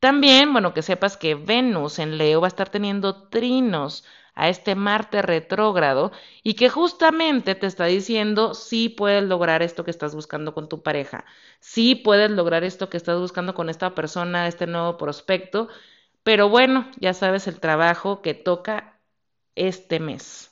También, bueno, que sepas que Venus en Leo va a estar teniendo trinos a este Marte retrógrado y que justamente te está diciendo si puedes lograr esto que estás buscando con tu pareja, si puedes lograr esto que estás buscando con esta persona, este nuevo prospecto, pero bueno, ya sabes el trabajo que toca este mes.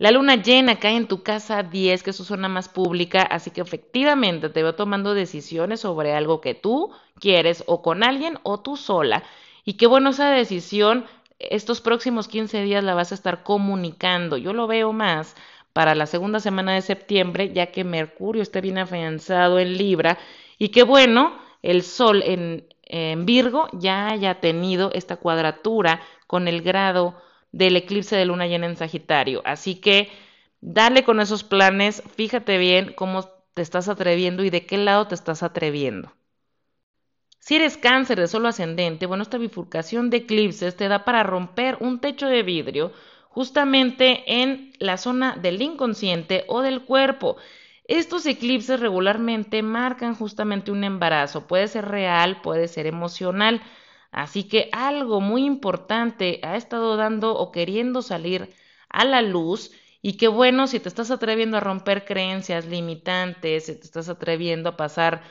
La luna llena cae en tu casa 10, que es su zona más pública, así que efectivamente te veo tomando decisiones sobre algo que tú quieres o con alguien o tú sola. Y qué bueno esa decisión, estos próximos 15 días la vas a estar comunicando. Yo lo veo más para la segunda semana de septiembre, ya que Mercurio está bien afianzado en Libra y qué bueno, el Sol en, en Virgo ya haya tenido esta cuadratura con el grado del eclipse de luna llena en Sagitario. Así que dale con esos planes, fíjate bien cómo te estás atreviendo y de qué lado te estás atreviendo. Si eres cáncer de solo ascendente, bueno, esta bifurcación de eclipses te da para romper un techo de vidrio justamente en la zona del inconsciente o del cuerpo. Estos eclipses regularmente marcan justamente un embarazo, puede ser real, puede ser emocional. Así que algo muy importante ha estado dando o queriendo salir a la luz y que bueno, si te estás atreviendo a romper creencias limitantes, si te estás atreviendo a pasar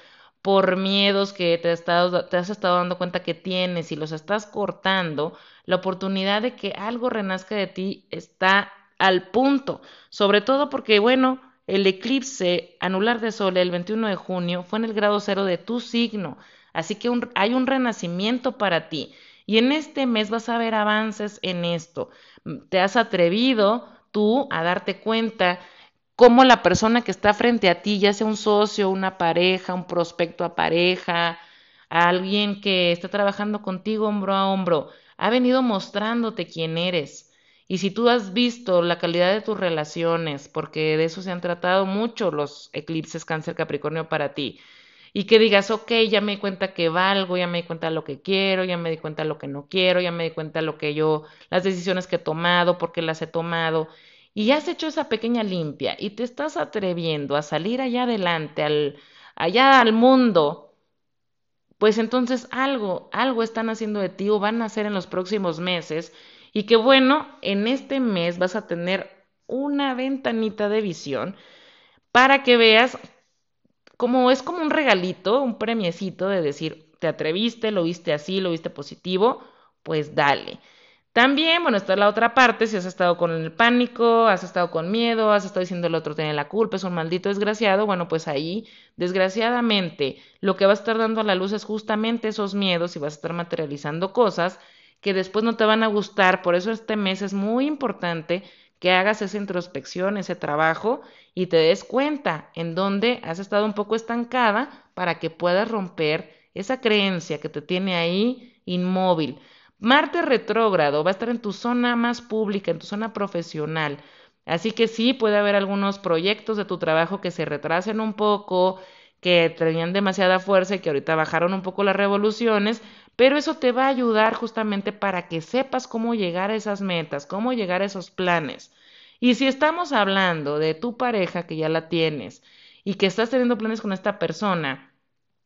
por miedos que te, te has estado dando cuenta que tienes y los estás cortando, la oportunidad de que algo renazca de ti está al punto, sobre todo porque bueno, el eclipse anular de sol el 21 de junio fue en el grado cero de tu signo. Así que hay un renacimiento para ti. Y en este mes vas a ver avances en esto. Te has atrevido tú a darte cuenta cómo la persona que está frente a ti, ya sea un socio, una pareja, un prospecto a pareja, alguien que está trabajando contigo hombro a hombro, ha venido mostrándote quién eres. Y si tú has visto la calidad de tus relaciones, porque de eso se han tratado mucho los eclipses cáncer capricornio para ti, y que digas, ok, ya me di cuenta que valgo, ya me di cuenta lo que quiero, ya me di cuenta lo que no quiero, ya me di cuenta lo que yo, las decisiones que he tomado, por qué las he tomado, y has hecho esa pequeña limpia y te estás atreviendo a salir allá adelante, al, allá al mundo, pues entonces algo, algo están haciendo de ti o van a hacer en los próximos meses y que bueno, en este mes vas a tener una ventanita de visión para que veas como es como un regalito, un premiecito de decir, te atreviste, lo viste así, lo viste positivo, pues dale. También, bueno, está la otra parte, si has estado con el pánico, has estado con miedo, has estado diciendo el otro tiene la culpa, es un maldito desgraciado, bueno, pues ahí, desgraciadamente, lo que va a estar dando a la luz es justamente esos miedos y vas a estar materializando cosas que después no te van a gustar, por eso este mes es muy importante que hagas esa introspección, ese trabajo y te des cuenta en dónde has estado un poco estancada para que puedas romper esa creencia que te tiene ahí inmóvil. Marte retrógrado va a estar en tu zona más pública, en tu zona profesional. Así que sí, puede haber algunos proyectos de tu trabajo que se retrasen un poco, que tenían demasiada fuerza y que ahorita bajaron un poco las revoluciones, pero eso te va a ayudar justamente para que sepas cómo llegar a esas metas, cómo llegar a esos planes. Y si estamos hablando de tu pareja que ya la tienes y que estás teniendo planes con esta persona,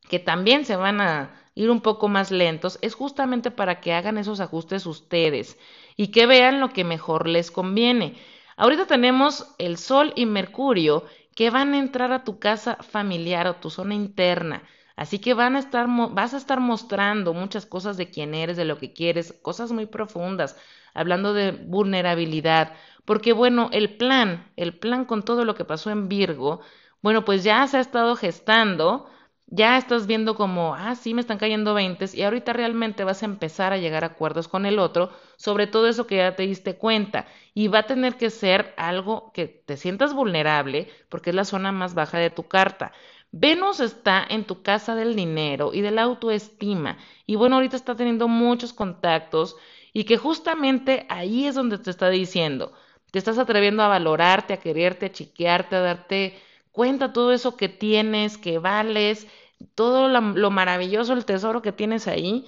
que también se van a ir un poco más lentos, es justamente para que hagan esos ajustes ustedes y que vean lo que mejor les conviene. Ahorita tenemos el Sol y Mercurio que van a entrar a tu casa familiar o tu zona interna. Así que van a estar, vas a estar mostrando muchas cosas de quién eres, de lo que quieres, cosas muy profundas, hablando de vulnerabilidad, porque bueno, el plan, el plan con todo lo que pasó en Virgo, bueno, pues ya se ha estado gestando, ya estás viendo como, ah, sí, me están cayendo veintes y ahorita realmente vas a empezar a llegar a acuerdos con el otro sobre todo eso que ya te diste cuenta y va a tener que ser algo que te sientas vulnerable porque es la zona más baja de tu carta. Venus está en tu casa del dinero y de la autoestima y bueno, ahorita está teniendo muchos contactos y que justamente ahí es donde te está diciendo, te estás atreviendo a valorarte, a quererte, a chiquearte, a darte cuenta todo eso que tienes, que vales, todo lo maravilloso, el tesoro que tienes ahí.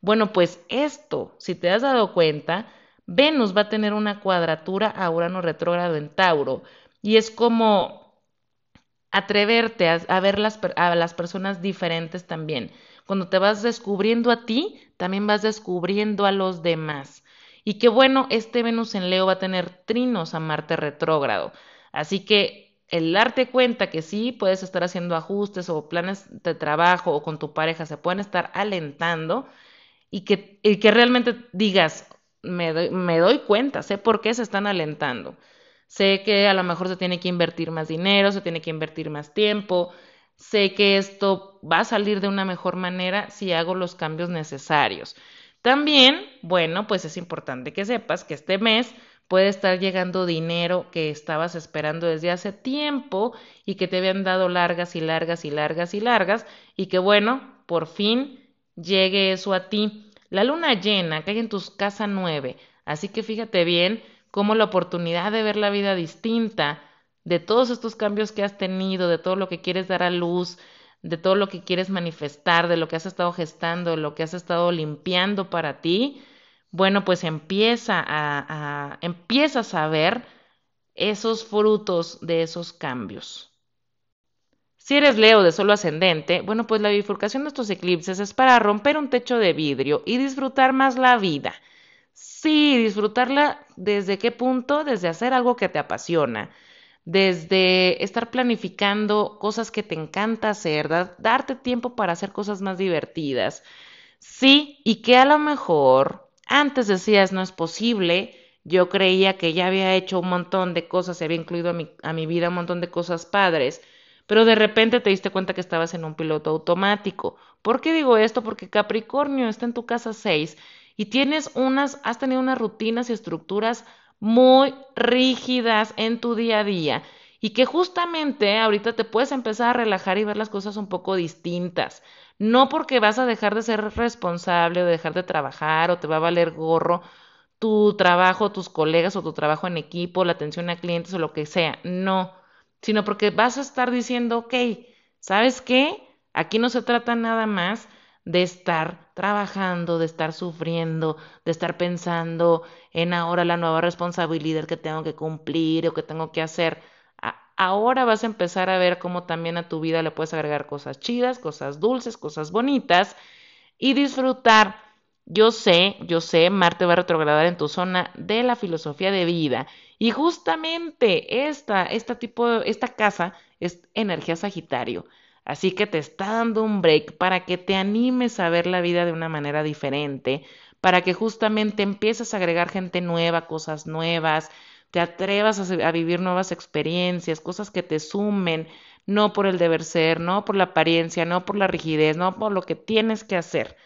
Bueno, pues esto, si te has dado cuenta, Venus va a tener una cuadratura a Urano retrógrado en Tauro y es como atreverte a, ver a las personas diferentes también. Cuando te vas descubriendo a ti, también vas descubriendo a los demás. Y que bueno, este Venus en Leo va a tener trinos a Marte retrógrado. Así que el darte cuenta que sí puedes estar haciendo ajustes o planes de trabajo o con tu pareja se pueden estar alentando y que, y que realmente digas, me doy, me doy cuenta, sé por qué se están alentando. Sé que a lo mejor se tiene que invertir más dinero, se tiene que invertir más tiempo. Sé que esto va a salir de una mejor manera si hago los cambios necesarios. También, bueno, pues es importante que sepas que este mes puede estar llegando dinero que estabas esperando desde hace tiempo y que te habían dado largas y largas y largas y largas y que bueno, por fin llegue eso a ti. La luna llena cae en tu casa nueve, así que fíjate bien cómo la oportunidad de ver la vida distinta, de todos estos cambios que has tenido, de todo lo que quieres dar a luz, de todo lo que quieres manifestar, de lo que has estado gestando, de lo que has estado limpiando para ti, bueno, pues empieza a, a empiezas a ver esos frutos de esos cambios. Si eres Leo de solo ascendente, bueno, pues la bifurcación de estos eclipses es para romper un techo de vidrio y disfrutar más la vida. Sí, disfrutarla desde qué punto? Desde hacer algo que te apasiona, desde estar planificando cosas que te encanta hacer, darte tiempo para hacer cosas más divertidas. Sí, y que a lo mejor antes decías no es posible, yo creía que ya había hecho un montón de cosas, se había incluido a mi, a mi vida un montón de cosas padres, pero de repente te diste cuenta que estabas en un piloto automático. ¿Por qué digo esto? Porque Capricornio está en tu casa 6 y tienes unas, has tenido unas rutinas y estructuras muy rígidas en tu día a día y que justamente ahorita te puedes empezar a relajar y ver las cosas un poco distintas. No porque vas a dejar de ser responsable o dejar de trabajar o te va a valer gorro tu trabajo, tus colegas o tu trabajo en equipo, la atención a clientes o lo que sea. No, sino porque vas a estar diciendo, ok, ¿sabes qué? Aquí no se trata nada más de estar trabajando, de estar sufriendo, de estar pensando en ahora la nueva responsabilidad que tengo que cumplir o que tengo que hacer. ahora vas a empezar a ver cómo también a tu vida le puedes agregar cosas chidas, cosas dulces, cosas bonitas y disfrutar. Yo sé, yo sé, Marte va a retrogradar en tu zona de la filosofía de vida y justamente esta, esta tipo, esta casa es energía Sagitario. Así que te está dando un break para que te animes a ver la vida de una manera diferente, para que justamente empieces a agregar gente nueva, cosas nuevas, te atrevas a, vivir nuevas experiencias, cosas que te sumen, no por el deber ser, no por la apariencia, no por la rigidez, no por lo que tienes que hacer.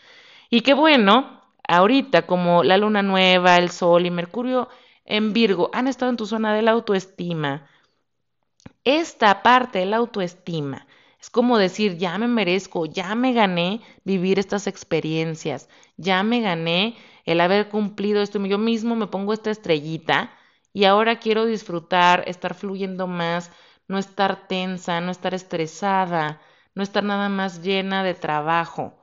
Y qué bueno, ahorita como la luna nueva, el sol y Mercurio en Virgo han estado en tu zona de la autoestima, esta parte de la autoestima es como decir, ya me merezco, ya me gané vivir estas experiencias, ya me gané el haber cumplido esto, yo mismo me pongo esta estrellita y ahora quiero disfrutar, estar fluyendo más, no estar tensa, no estar estresada, no estar nada más llena de trabajo.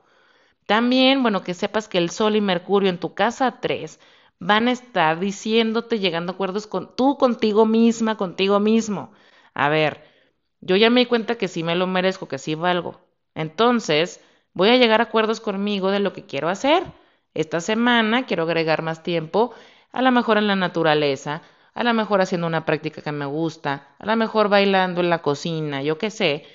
También, bueno, que sepas que el Sol y Mercurio en tu casa 3 van a estar diciéndote, llegando a acuerdos con tú contigo misma, contigo mismo. A ver, yo ya me di cuenta que sí me lo merezco, que sí valgo. Entonces, voy a llegar a acuerdos conmigo de lo que quiero hacer. Esta semana quiero agregar más tiempo, a lo mejor en la naturaleza, a lo mejor haciendo una práctica que me gusta, a lo mejor bailando en la cocina, yo qué sé,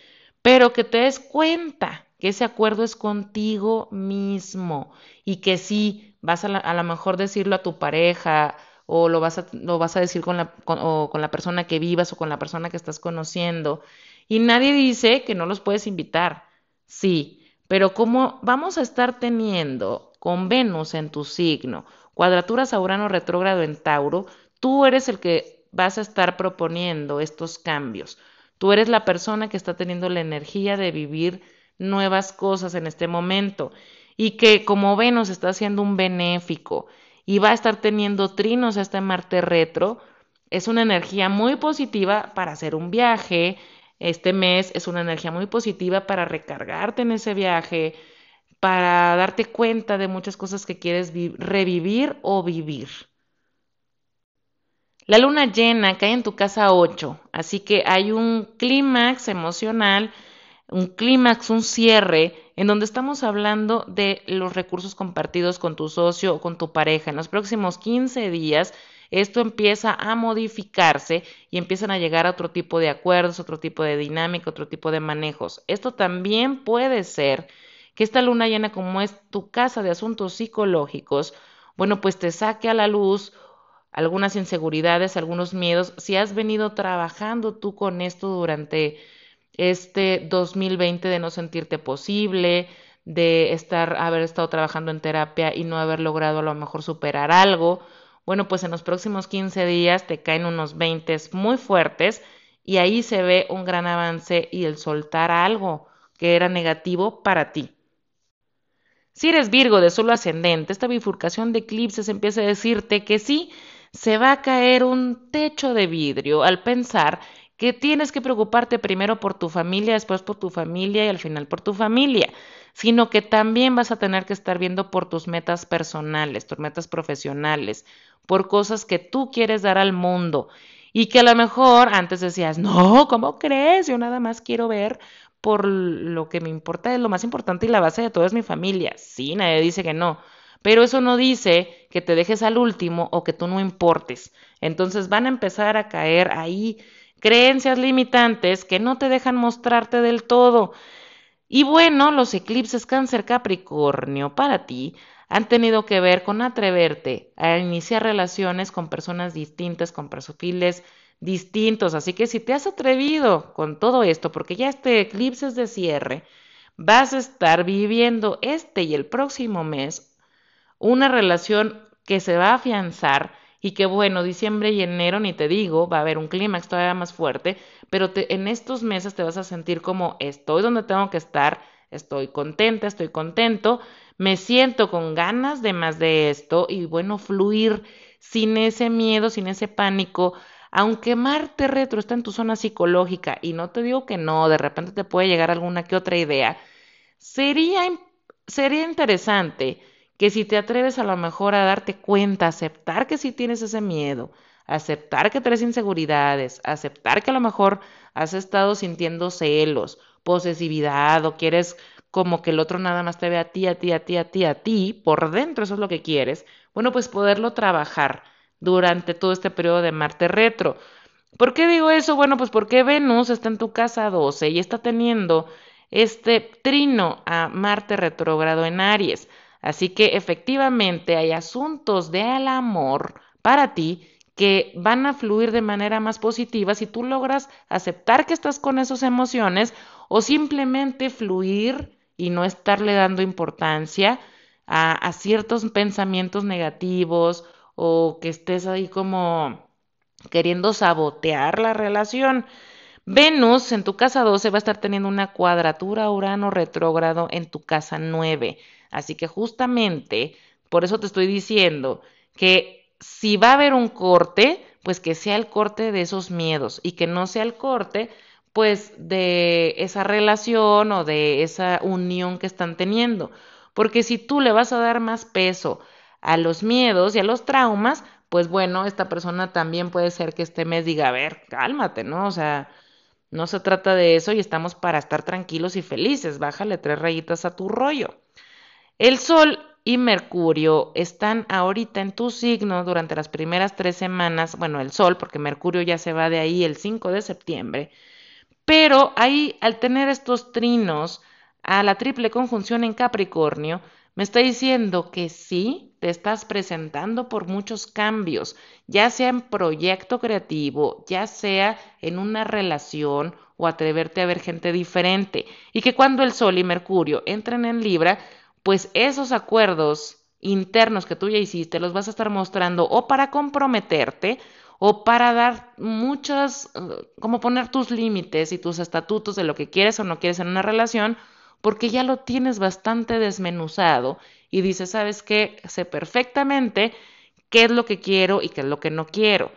pero que te des cuenta que ese acuerdo es contigo mismo y que sí vas a, lo mejor decirlo a tu pareja o lo vas a, lo vas a decir con la, o con la persona que vivas o con la persona que estás conociendo. Y nadie dice que no los puedes invitar, sí, pero como vamos a estar teniendo con Venus en tu signo, cuadraturas a retrógrado en Tauro, Tú eres el que vas a estar proponiendo estos cambios. Tú eres la persona que está teniendo la energía de vivir nuevas cosas en este momento y que como Venus está haciendo un benéfico y va a estar teniendo trinos este Marte retro, es una energía muy positiva para hacer un viaje. Este mes es una energía muy positiva para recargarte en ese viaje, para darte cuenta de muchas cosas que quieres revivir o vivir. La luna llena cae en tu casa 8, así que hay un clímax emocional, un clímax, un cierre, en donde estamos hablando de los recursos compartidos con tu socio o con tu pareja. En los próximos 15 días, esto empieza a modificarse y empiezan a llegar a otro tipo de acuerdos, otro tipo de dinámica, otro tipo de manejos. Esto también puede ser que esta luna llena, como es tu casa de asuntos psicológicos, bueno, pues te saque a la luz algunas inseguridades, algunos miedos, si has venido trabajando tú con esto durante este 2020 de no sentirte posible, de estar haber estado trabajando en terapia y no haber logrado a lo mejor superar algo, bueno, pues en los próximos 15 días te caen unos 20 muy fuertes y ahí se ve un gran avance y el soltar algo que era negativo para ti. Si eres Virgo de solo ascendente, esta bifurcación de eclipses empieza a decirte que sí, se va a caer un techo de vidrio al pensar que tienes que preocuparte primero por tu familia, después por tu familia y al final por tu familia, sino que también vas a tener que estar viendo por tus metas personales, tus metas profesionales, por cosas que tú quieres dar al mundo y que a lo mejor antes decías, no, ¿cómo crees? Yo nada más quiero ver por lo que me importa, es lo más importante y la base de todo es mi familia. Sí, nadie dice que no, pero eso no dice que te dejes al último o que tú no importes. Entonces van a empezar a caer ahí creencias limitantes que no te dejan mostrarte del todo. Y bueno, los eclipses cáncer Capricornio para ti han tenido que ver con atreverte a iniciar relaciones con personas distintas, con perfiles distintos. Así que si te has atrevido con todo esto, porque ya este eclipse es de cierre, vas a estar viviendo este y el próximo mes una relación que se va a afianzar y que bueno, diciembre y enero, ni te digo, va a haber un clímax todavía más fuerte, pero en estos meses te vas a sentir como estoy donde tengo que estar, estoy contenta, estoy contento, me siento con ganas de más de esto y bueno, fluir sin ese miedo, sin ese pánico. Aunque Marte retro está en tu zona psicológica y no te digo que no, de repente te puede llegar alguna que otra idea, sería, sería interesante que si te atreves a lo mejor a darte cuenta, aceptar que sí tienes ese miedo, aceptar que tienes inseguridades, aceptar que a lo mejor has estado sintiendo celos, posesividad o quieres como que el otro nada más te ve a ti, a ti, a ti, a ti, a ti, por dentro eso es lo que quieres, bueno, pues poderlo trabajar durante todo este periodo de Marte retro. ¿Por qué digo eso? Bueno, pues porque Venus está en tu casa 12 y está teniendo este trino a Marte retrógrado en Aries. Así que efectivamente hay asuntos del amor para ti que van a fluir de manera más positiva si tú logras aceptar que estás con esas emociones o simplemente fluir y no estarle dando importancia a, a ciertos pensamientos negativos o que estés ahí como queriendo sabotear la relación. Venus en tu casa 12 va a estar teniendo una cuadratura Urano retrógrado en tu casa 9. Así que justamente Por eso te estoy diciendo que si va a haber un corte, pues que sea el corte de esos miedos y que no sea el corte pues de esa relación o de esa unión que están teniendo. Porque si tú le vas a dar más peso a los miedos y a los traumas, pues bueno, esta persona también puede ser que este mes diga, a ver, cálmate, ¿no? O sea, no se trata de eso y estamos para estar tranquilos y felices. Bájale tres rayitas a tu rollo. El Sol y Mercurio están ahorita en tu signo durante las primeras tres semanas, bueno, el Sol, porque Mercurio ya se va de ahí el 5 de septiembre, pero ahí al tener estos trinos a la triple conjunción en Capricornio, me está diciendo que sí, te estás presentando por muchos cambios, ya sea en proyecto creativo, ya sea en una relación o atreverte a ver gente diferente, y que cuando el Sol y Mercurio entren en Libra, pues esos acuerdos internos que tú ya hiciste los vas a estar mostrando o para comprometerte o para dar muchas, eh, como poner tus límites y tus estatutos de lo que quieres o no quieres en una relación, porque ya lo tienes bastante desmenuzado y dices, ¿sabes qué? Sé perfectamente qué es lo que quiero y qué es lo que no quiero.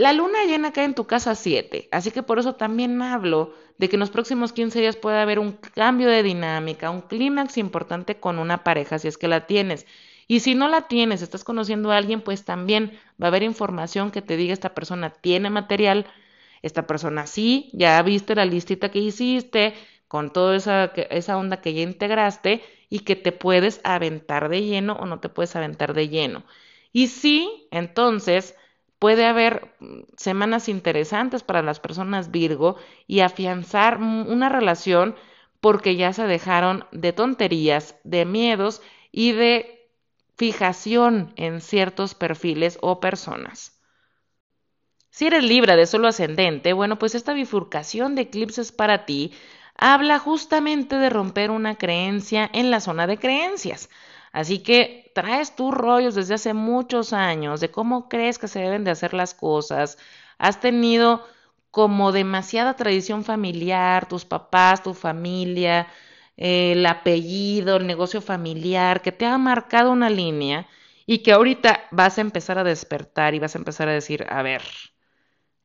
La luna llena cae en tu casa 7, así que por eso también hablo de que en los próximos 15 días puede haber un cambio de dinámica, un clímax importante con una pareja, si es que la tienes. Y si no la tienes, estás conociendo a alguien, pues también va a haber información que te diga esta persona tiene material, esta persona sí, ya viste la listita que hiciste, con toda esa, esa onda que ya integraste y que te puedes aventar de lleno o no te puedes aventar de lleno. Y sí, entonces puede haber mm, semanas interesantes para las personas Virgo y afianzar una relación porque ya se dejaron de tonterías, de miedos y de fijación en ciertos perfiles o personas. Si eres Libra de solo ascendente, bueno, pues esta bifurcación de eclipses para ti habla justamente de romper una creencia en la zona de creencias. Así que traes tus rollos desde hace muchos años de cómo crees que se deben de hacer las cosas. Has tenido como demasiada tradición familiar, tus papás, tu familia, el apellido, el negocio familiar, que te ha marcado una línea y que ahorita vas a empezar a despertar y vas a empezar a decir, a ver,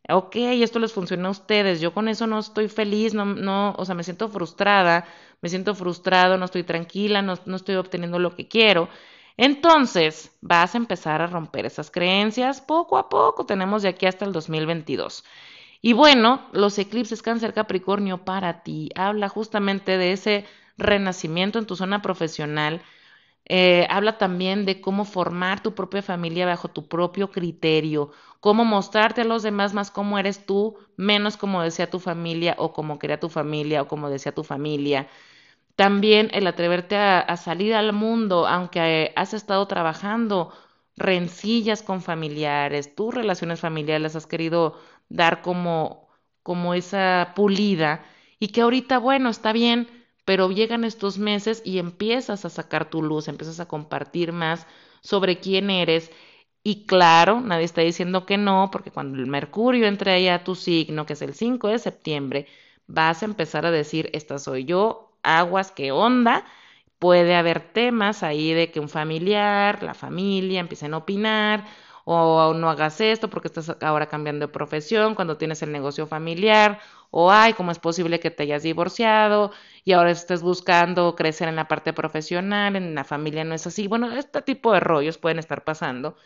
ok, esto les funciona a ustedes, yo con eso no estoy feliz, no, no, o sea, me siento frustrada, me siento frustrado, no estoy tranquila, no, no estoy obteniendo lo que quiero. Entonces, vas a empezar a romper esas creencias poco a poco, tenemos de aquí hasta el 2022. Y bueno, los eclipses cáncer Capricornio para ti habla justamente de ese renacimiento en tu zona profesional. Eh, habla también de cómo formar tu propia familia bajo tu propio criterio, cómo mostrarte a los demás más cómo eres tú, menos como decía tu familia o como quería tu familia o como decía tu familia. También el atreverte a, salir al mundo, aunque has estado trabajando rencillas con familiares, tus relaciones familiares has querido dar como, como esa pulida y que ahorita, bueno, está bien, pero llegan estos meses y empiezas a sacar tu luz, empiezas a compartir más sobre quién eres. Y claro, nadie está diciendo que no, porque cuando el Mercurio entre ahí a tu signo, que es el 5 de septiembre, vas a empezar a decir, esta soy yo, aguas, qué onda. Puede haber temas ahí de que un familiar, la familia empiecen a opinar, o no hagas esto porque estás ahora cambiando de profesión cuando tienes el negocio familiar, o ay, ¿cómo es posible que te hayas divorciado y ahora estés buscando crecer en la parte profesional, en la familia no es así? Bueno, este tipo de rollos pueden estar pasando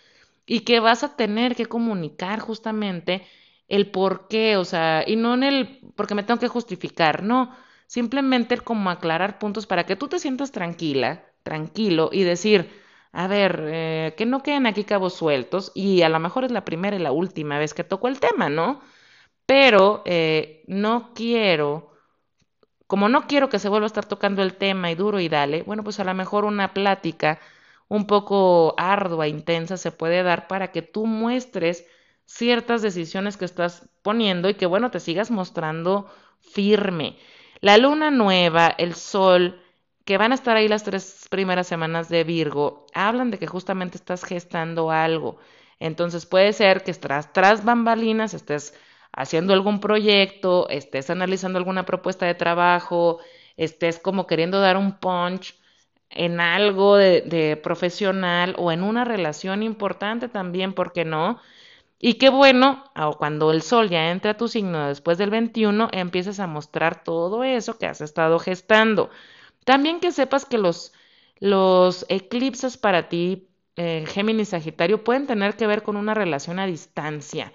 y que vas a tener que comunicar justamente el por qué, o sea, y no en el porque me tengo que justificar, no, simplemente como aclarar puntos para que tú te sientas tranquila, tranquilo y decir, a ver, eh, que no queden aquí cabos sueltos y a lo mejor es la primera y la última vez que toco el tema, ¿no? Pero eh, no quiero, como no quiero que se vuelva a estar tocando el tema y duro y dale, bueno, pues a lo mejor una plática un poco ardua, intensa, se puede dar para que tú muestres ciertas decisiones que estás poniendo y que, bueno, te sigas mostrando firme. La luna nueva, el sol, que van a estar ahí las tres primeras semanas de Virgo, hablan de que justamente estás gestando algo. Entonces puede ser que estás tras bambalinas, estés haciendo algún proyecto, estés analizando alguna propuesta de trabajo, estés como queriendo dar un punch en algo de, profesional o en una relación importante también, ¿por qué no? Y qué bueno, cuando el sol ya entra a tu signo después del 21, empiezas a mostrar todo eso que has estado gestando. También que sepas que los, los eclipses para ti, eh, Géminis Sagitario, pueden tener que ver con una relación a distancia.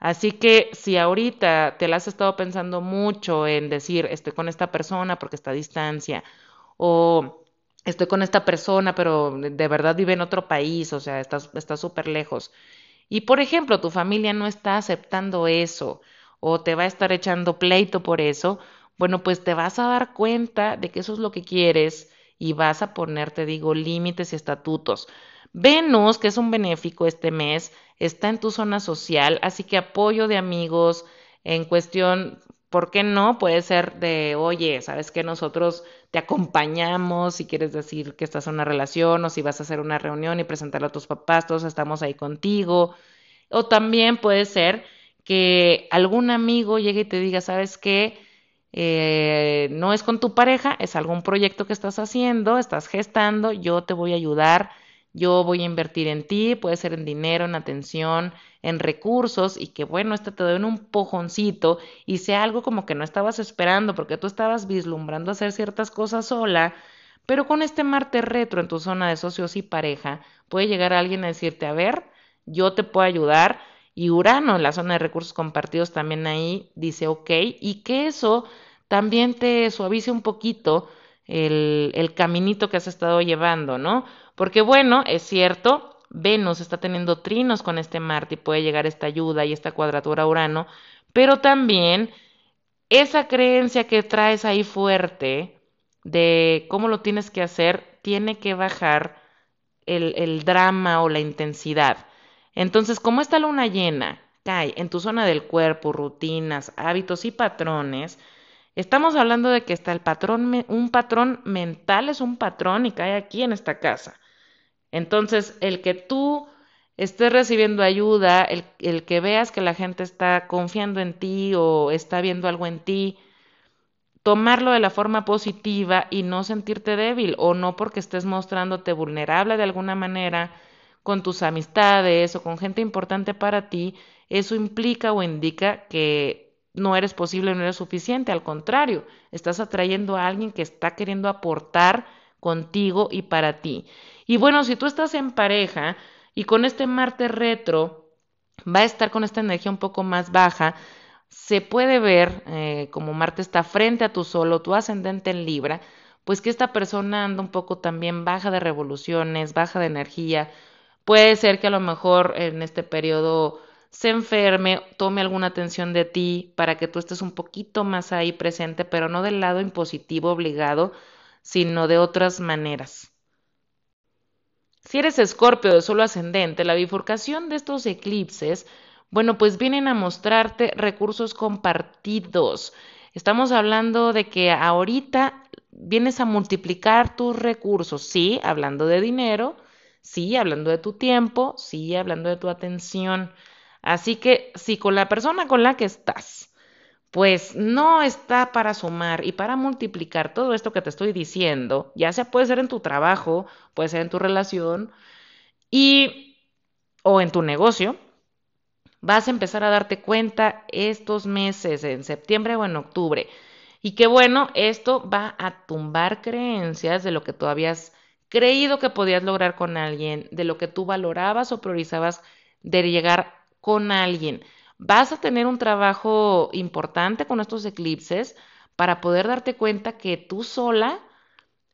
Así que si ahorita te la has estado pensando mucho en decir, estoy con esta persona porque está a distancia, o estoy con esta persona, pero de verdad vive en otro país, o sea, está súper lejos y por ejemplo, tu familia no está aceptando eso o te va a estar echando pleito por eso, bueno, pues te vas a dar cuenta de que eso es lo que quieres y vas a ponerte, digo, límites y estatutos. Venus, que es un benéfico este mes, está en tu zona social, así que apoyo de amigos en cuestión ¿Por qué no? Puede ser de, oye, sabes que nosotros te acompañamos si quieres decir que estás en una relación o si vas a hacer una reunión y presentarlo a tus papás, todos estamos ahí contigo. O también puede ser que algún amigo llegue y te diga, sabes qué, eh, no es con tu pareja, es algún proyecto que estás haciendo, estás gestando, yo te voy a ayudar yo voy a invertir en ti, puede ser en dinero, en atención, en recursos y que bueno, este te doy un pojoncito y sea algo como que no estabas esperando porque tú estabas vislumbrando hacer ciertas cosas sola, pero con este Marte retro en tu zona de socios y pareja, puede llegar alguien a decirte, a ver, yo te puedo ayudar y Urano en la zona de recursos compartidos también ahí dice, ok, y que eso también te suavice un poquito el, el caminito que has estado llevando, ¿no? Porque bueno, es cierto, Venus está teniendo trinos con este Marte y puede llegar esta ayuda y esta cuadratura Urano, pero también esa creencia que traes ahí fuerte de cómo lo tienes que hacer, tiene que bajar el, el drama o la intensidad. Entonces, como esta luna llena cae en tu zona del cuerpo, rutinas, hábitos y patrones, estamos hablando de que está el patrón, un patrón mental es un patrón y cae aquí en esta casa. Entonces, el que tú estés recibiendo ayuda, el, que veas que la gente está confiando en ti o está viendo algo en ti, tomarlo de la forma positiva y no sentirte débil o no porque estés mostrándote vulnerable de alguna manera con tus amistades o con gente importante para ti, eso implica o indica que no eres posible, no eres suficiente, al contrario, estás atrayendo a alguien que está queriendo aportar contigo y para ti. Y bueno, si tú estás en pareja y con este Marte retro va a estar con esta energía un poco más baja, se puede ver eh, como Marte está frente a tu solo, tu ascendente en Libra, pues que esta persona anda un poco también baja de revoluciones, baja de energía. Puede ser que a lo mejor en este periodo se enferme, tome alguna atención de ti para que tú estés un poquito más ahí presente, pero no del lado impositivo obligado, sino de otras maneras. Si eres escorpio de solo ascendente, la bifurcación de estos eclipses, bueno, pues vienen a mostrarte recursos compartidos. Estamos hablando de que ahorita vienes a multiplicar tus recursos, sí, hablando de dinero, sí, hablando de tu tiempo, sí, hablando de tu atención. Así que si con la persona con la que estás pues no está para sumar y para multiplicar todo esto que te estoy diciendo, ya sea puede ser en tu trabajo, puede ser en tu relación y o en tu negocio, vas a empezar a darte cuenta estos meses, en septiembre o en octubre. Y que bueno, esto va a tumbar creencias de lo que tú habías creído que podías lograr con alguien, de lo que tú valorabas o priorizabas de llegar con alguien vas a tener un trabajo importante con estos eclipses para poder darte cuenta que tú sola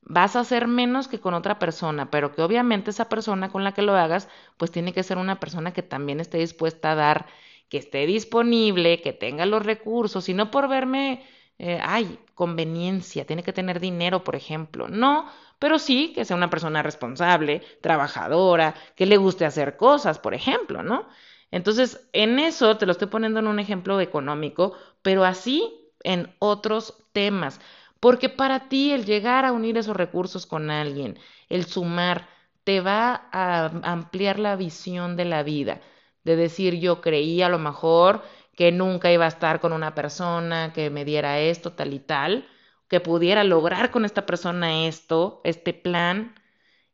vas a hacer menos que con otra persona, pero que obviamente esa persona con la que lo hagas, pues tiene que ser una persona que también esté dispuesta a dar, que esté disponible, que tenga los recursos, y no por verme, eh, ay, conveniencia, tiene que tener dinero, por ejemplo. No, pero sí que sea una persona responsable, trabajadora, que le guste hacer cosas, por ejemplo, ¿no? Entonces, en eso te lo estoy poniendo en un ejemplo económico, pero así en otros temas. Porque para ti el llegar a unir esos recursos con alguien, el sumar, te va a ampliar la visión de la vida. De decir, yo creía a lo mejor que nunca iba a estar con una persona que me diera esto, tal y tal. que pudiera lograr con esta persona esto, este plan.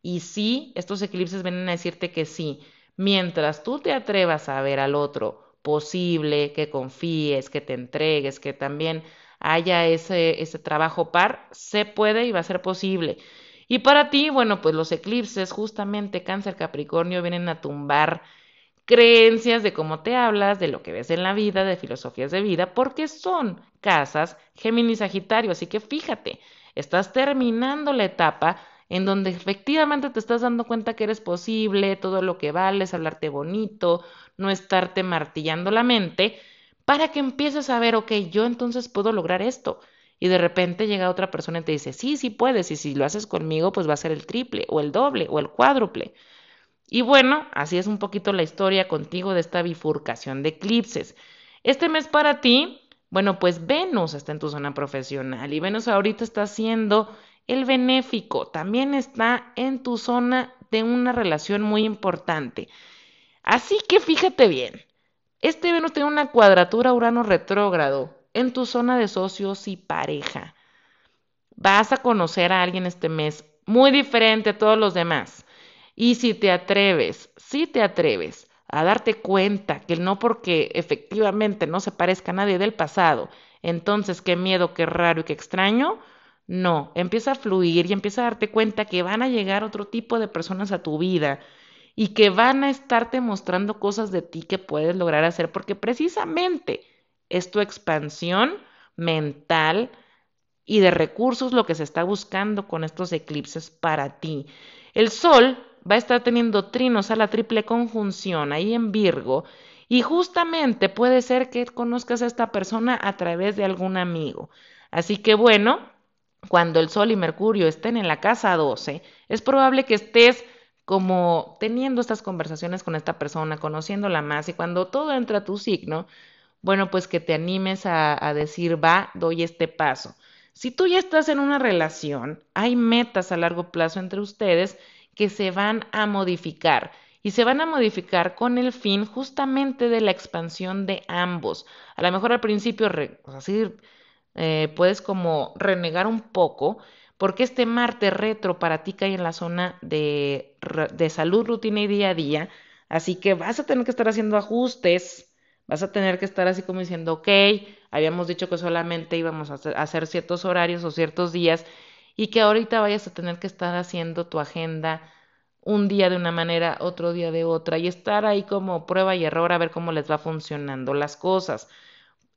Y sí, estos eclipses vienen a decirte que sí. Mientras tú te atrevas a ver al otro posible, que confíes, que te entregues, que también haya ese, ese trabajo par, se puede y va a ser posible. Y para ti, bueno, pues los eclipses, justamente cáncer Capricornio, vienen a tumbar creencias de cómo te hablas, de lo que ves en la vida, de filosofías de vida, porque son casas Géminis Sagitario. Así que fíjate, estás terminando la etapa en donde efectivamente te estás dando cuenta que eres posible, todo lo que vales, hablarte bonito, no estarte martillando la mente, para que empieces a ver, ok, yo entonces puedo lograr esto. Y de repente llega otra persona y te dice, sí, sí puedes, y si lo haces conmigo, pues va a ser el triple, o el doble, o el cuádruple. Y bueno, así es un poquito la historia contigo de esta bifurcación de eclipses. Este mes para ti, bueno, pues Venus está en tu zona profesional y Venus ahorita está haciendo el benéfico, también está en tu zona de una relación muy importante. Así que fíjate bien, este Venus tiene una cuadratura Urano retrógrado en tu zona de socios y pareja. Vas a conocer a alguien este mes muy diferente a todos los demás. Y si te atreves, si te atreves a darte cuenta que no porque efectivamente no se parezca a nadie del pasado, entonces qué miedo, qué raro y qué extraño, no, empieza a fluir y empieza a darte cuenta que van a llegar otro tipo de personas a tu vida y que van a estarte mostrando cosas de ti que puedes lograr hacer porque precisamente es tu expansión mental y de recursos lo que se está buscando con estos eclipses para ti. El Sol va a estar teniendo trinos a la triple conjunción ahí en Virgo y justamente puede ser que conozcas a esta persona a través de algún amigo. Así que bueno, cuando el Sol y Mercurio estén en la casa 12, es probable que estés como teniendo estas conversaciones con esta persona, conociéndola más y cuando todo entra a tu signo, bueno, pues que te animes a, decir, va, doy este paso. Si tú ya estás en una relación, hay metas a largo plazo entre ustedes que se van a modificar y se van a modificar con el fin justamente de la expansión de ambos. A lo mejor al principio, así eh, puedes como renegar un poco, porque este Marte retro para ti cae en la zona de, de salud, rutina y día a día, así que vas a tener que estar haciendo ajustes, vas a tener que estar así como diciendo, ok, habíamos dicho que solamente íbamos a hacer ciertos horarios o ciertos días y que ahorita vayas a tener que estar haciendo tu agenda un día de una manera, otro día de otra y estar ahí como prueba y error a ver cómo les va funcionando las cosas.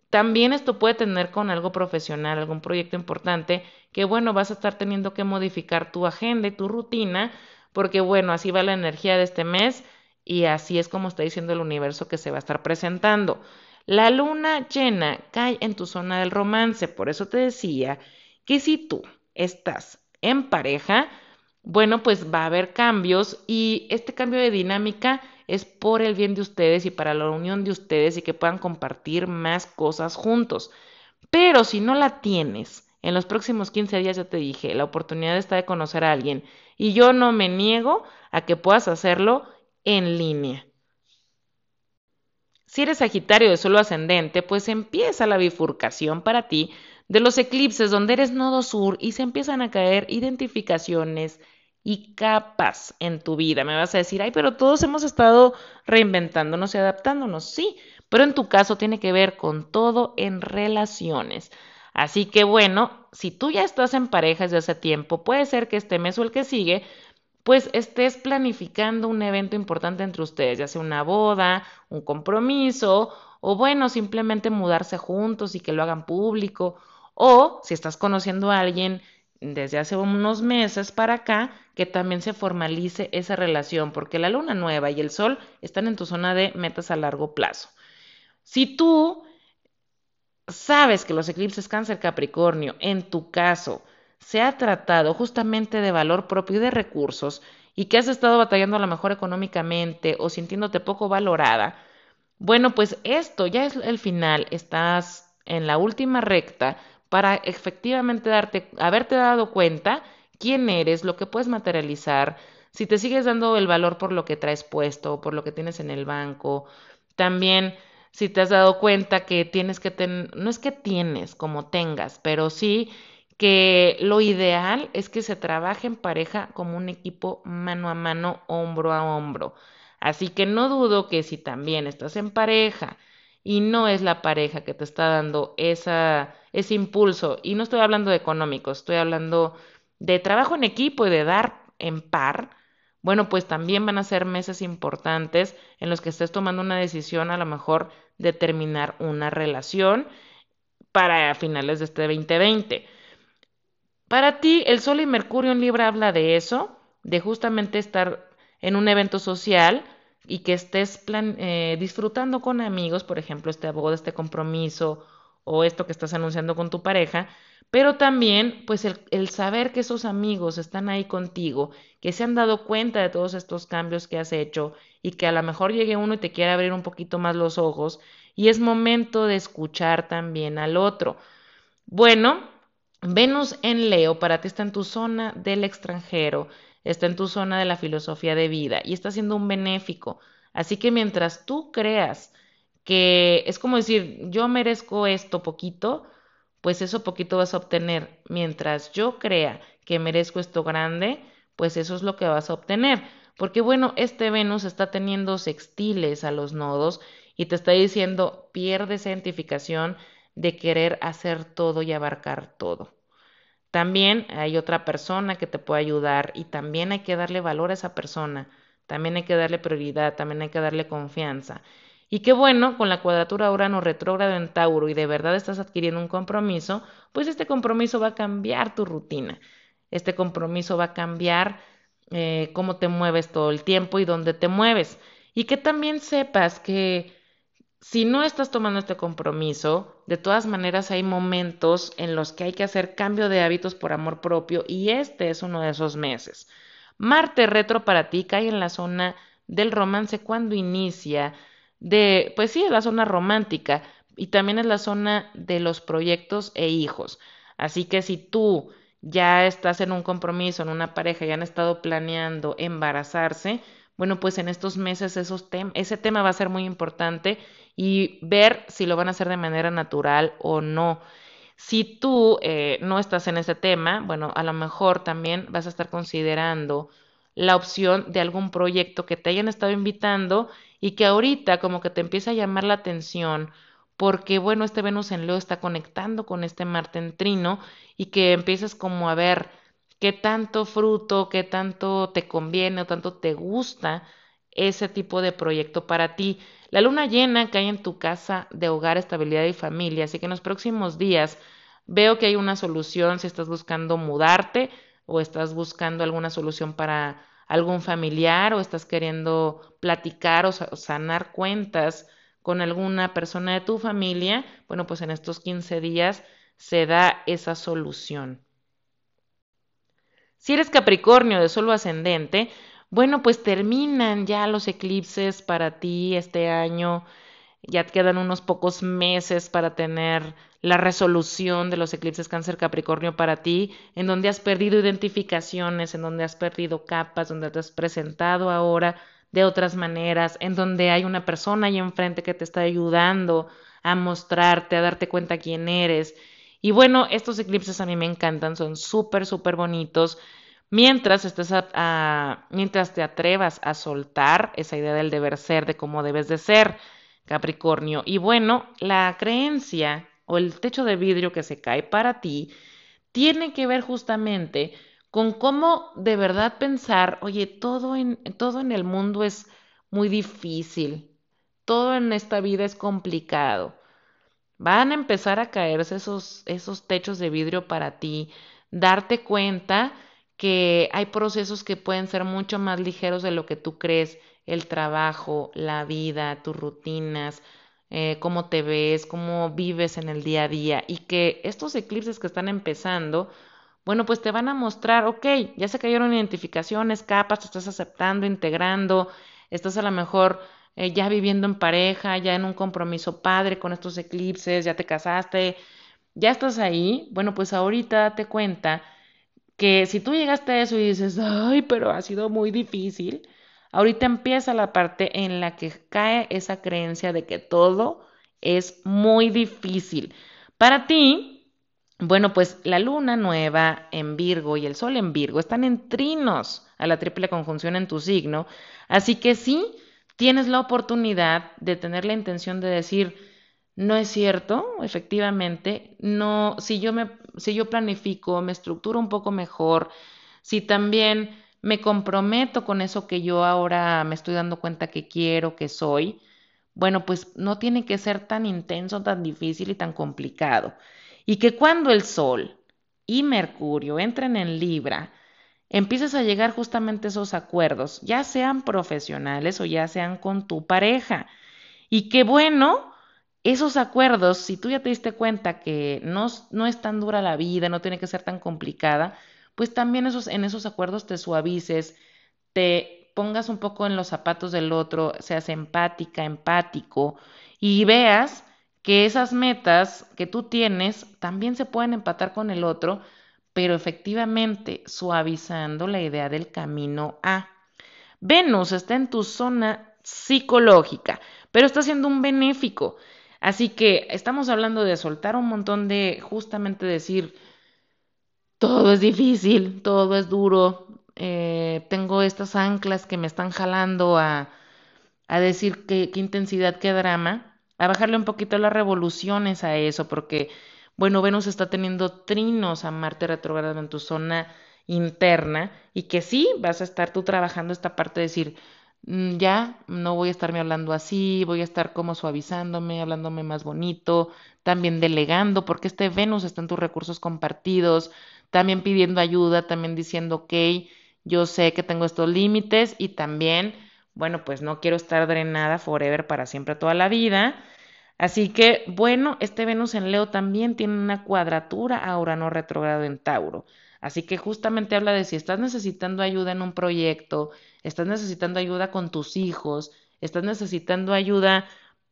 También esto puede tener con algo profesional, algún proyecto importante, que bueno, vas a estar teniendo que modificar tu agenda y tu rutina, porque bueno, así va la energía de este mes y así es como está diciendo el universo que se va a estar presentando. La luna llena cae en tu zona del romance, por eso te decía que si tú estás en pareja, bueno, pues va a haber cambios y este cambio de dinámica es por el bien de ustedes y para la unión de ustedes y que puedan compartir más cosas juntos. Pero si no la tienes, en los próximos 15 días ya te dije, la oportunidad está de conocer a alguien y yo no me niego a que puedas hacerlo en línea. Si eres Sagitario de solo ascendente, pues empieza la bifurcación para ti de los eclipses donde eres nodo sur y se empiezan a caer identificaciones, y capas en tu vida. Me vas a decir, ay, pero todos hemos estado reinventándonos y adaptándonos. Sí, pero en tu caso tiene que ver con todo en relaciones. Así que bueno, si tú ya estás en pareja desde hace tiempo, puede ser que este mes o el que sigue, pues estés planificando un evento importante entre ustedes, ya sea una boda, un compromiso, o bueno, simplemente mudarse juntos y que lo hagan público, o si estás conociendo a alguien desde hace unos meses para acá que también se formalice esa relación, porque la luna nueva y el sol están en tu zona de metas a largo plazo. Si tú sabes que los eclipses cáncer Capricornio, en tu caso, se ha tratado justamente de valor propio y de recursos, y que has estado batallando a lo mejor económicamente o sintiéndote poco valorada, bueno, pues esto ya es el final, estás en la última recta para efectivamente darte, haberte dado cuenta quién eres, lo que puedes materializar, si te sigues dando el valor por lo que traes puesto, por lo que tienes en el banco, también si te has dado cuenta que tienes que tener, no es que tienes como tengas, pero sí que lo ideal es que se trabaje en pareja como un equipo mano a mano, hombro a hombro. Así que no dudo que si también estás en pareja y no es la pareja que te está dando esa, ese impulso, y no estoy hablando de económico, estoy hablando de trabajo en equipo y de dar en par, bueno, pues también van a ser meses importantes en los que estés tomando una decisión a lo mejor de terminar una relación para finales de este 2020. Para ti, el Sol y Mercurio en Libra habla de eso, de justamente estar en un evento social y que estés eh, disfrutando con amigos, por ejemplo, este boda, este compromiso o esto que estás anunciando con tu pareja, pero también pues el, saber que esos amigos están ahí contigo, que se han dado cuenta de todos estos cambios que has hecho y que a lo mejor llegue uno y te quiera abrir un poquito más los ojos y es momento de escuchar también al otro. Bueno, Venus en Leo para ti está en tu zona del extranjero, está en tu zona de la filosofía de vida y está siendo un benéfico. Así que mientras tú creas que es como decir, yo merezco esto poquito, pues eso poquito vas a obtener. Mientras yo crea que merezco esto grande, pues eso es lo que vas a obtener. Porque bueno, este Venus está teniendo sextiles a los nodos y te está diciendo, pierde esa identificación de querer hacer todo y abarcar todo. También hay otra persona que te puede ayudar y también hay que darle valor a esa persona, también hay que darle prioridad, también hay que darle confianza. Y qué bueno, con la cuadratura Urano retrógrado en Tauro y de verdad estás adquiriendo un compromiso, pues este compromiso va a cambiar tu rutina. Este compromiso va a cambiar eh, cómo te mueves todo el tiempo y dónde te mueves. Y que también sepas que si no estás tomando este compromiso, de todas maneras hay momentos en los que hay que hacer cambio de hábitos por amor propio y este es uno de esos meses. Marte retro para ti cae en la zona del romance cuando inicia, de, pues sí, la zona romántica y también es la zona de los proyectos e hijos. Así que si tú ya estás en un compromiso, en una pareja y han estado planeando embarazarse, bueno, pues en estos meses esos ese tema va a ser muy importante y ver si lo van a hacer de manera natural o no. Si tú eh, no estás en ese tema, bueno, a lo mejor también vas a estar considerando la opción de algún proyecto que te hayan estado invitando y que ahorita como que te empieza a llamar la atención porque bueno, este Venus en Leo está conectando con este Marte en Trino y que empiezas como a ver qué tanto fruto, qué tanto te conviene o tanto te gusta ese tipo de proyecto para ti. La luna llena cae en tu casa de hogar, estabilidad y familia, así que en los próximos días veo que hay una solución si estás buscando mudarte o estás buscando alguna solución para algún familiar o estás queriendo platicar o sanar cuentas con alguna persona de tu familia, bueno, pues en estos 15 días se da esa solución. Si eres Capricornio de solo ascendente, bueno, pues terminan ya los eclipses para ti este año. Ya quedan unos pocos meses para tener la resolución de los eclipses cáncer Capricornio para ti, en donde has perdido identificaciones, en donde has perdido capas, donde te has presentado ahora de otras maneras, en donde hay una persona ahí enfrente que te está ayudando a mostrarte, a darte cuenta quién eres y bueno, estos eclipses a mí me encantan, son súper, súper bonitos. Mientras, estés a, mientras te atrevas a soltar esa idea del deber ser, de cómo debes de ser, Capricornio. Y bueno, la creencia o el techo de vidrio que se cae para ti tiene que ver justamente con cómo de verdad pensar, oye, todo en, todo en el mundo es muy difícil, todo en esta vida es complicado van a empezar a caerse esos, esos techos de vidrio para ti, darte cuenta que hay procesos que pueden ser mucho más ligeros de lo que tú crees, el trabajo, la vida, tus rutinas, eh, cómo te ves, cómo vives en el día a día y que estos eclipses que están empezando, bueno, pues te van a mostrar, ok, ya se cayeron identificaciones, capas, te estás aceptando, integrando, estás a lo mejor eh, ya viviendo en pareja, ya en un compromiso padre con estos eclipses, ya te casaste, ya estás ahí, bueno, pues ahorita date cuenta que si tú llegaste a eso y dices, ay, pero ha sido muy difícil, ahorita empieza la parte en la que cae esa creencia de que todo es muy difícil. Para ti, Bueno, pues la luna nueva en Virgo y el sol en Virgo están en trinos a la triple conjunción en tu signo, así que sí tienes la oportunidad de tener la intención de decir, no es cierto, efectivamente, no, si yo me, si yo planifico, me estructuro un poco mejor, si también me comprometo con eso que yo ahora me estoy dando cuenta que quiero, que soy, bueno, pues no tiene que ser tan intenso, tan difícil y tan complicado y que cuando el Sol y Mercurio entren en Libra, empieces a llegar justamente esos acuerdos, ya sean profesionales o ya sean con tu pareja. Y que bueno, esos acuerdos, si tú ya te diste cuenta que no, no es tan dura la vida, no tiene que ser tan complicada, pues también esos, en esos acuerdos te suavices, te pongas un poco en los zapatos del otro, seas empática, empático y veas que esas metas que tú tienes también se pueden empatar con el otro, pero efectivamente suavizando la idea del camino A. Venus está en tu zona psicológica, pero está siendo un benéfico. Así que estamos hablando de soltar un montón de, justamente decir, todo es difícil, todo es duro, eh, tengo estas anclas que me están jalando a, a decir qué intensidad, qué drama a bajarle un poquito las revoluciones a eso, porque, bueno, Venus está teniendo trinos a Marte retrogrado en tu zona interna y que sí vas a estar tú trabajando esta parte de decir, mm, ya no voy a estarme hablando así, voy a estar como suavizándome, hablándome más bonito, también delegando, porque este Venus está en tus recursos compartidos, también pidiendo ayuda, también diciendo, ok, yo sé que tengo estos límites y también bueno, pues no quiero estar drenada forever para siempre toda la vida. Así que, bueno, este Venus en Leo también tiene una cuadratura a Urano retrogrado en Tauro. Así que justamente habla de si estás necesitando ayuda en un proyecto, estás necesitando ayuda con tus hijos, estás necesitando ayuda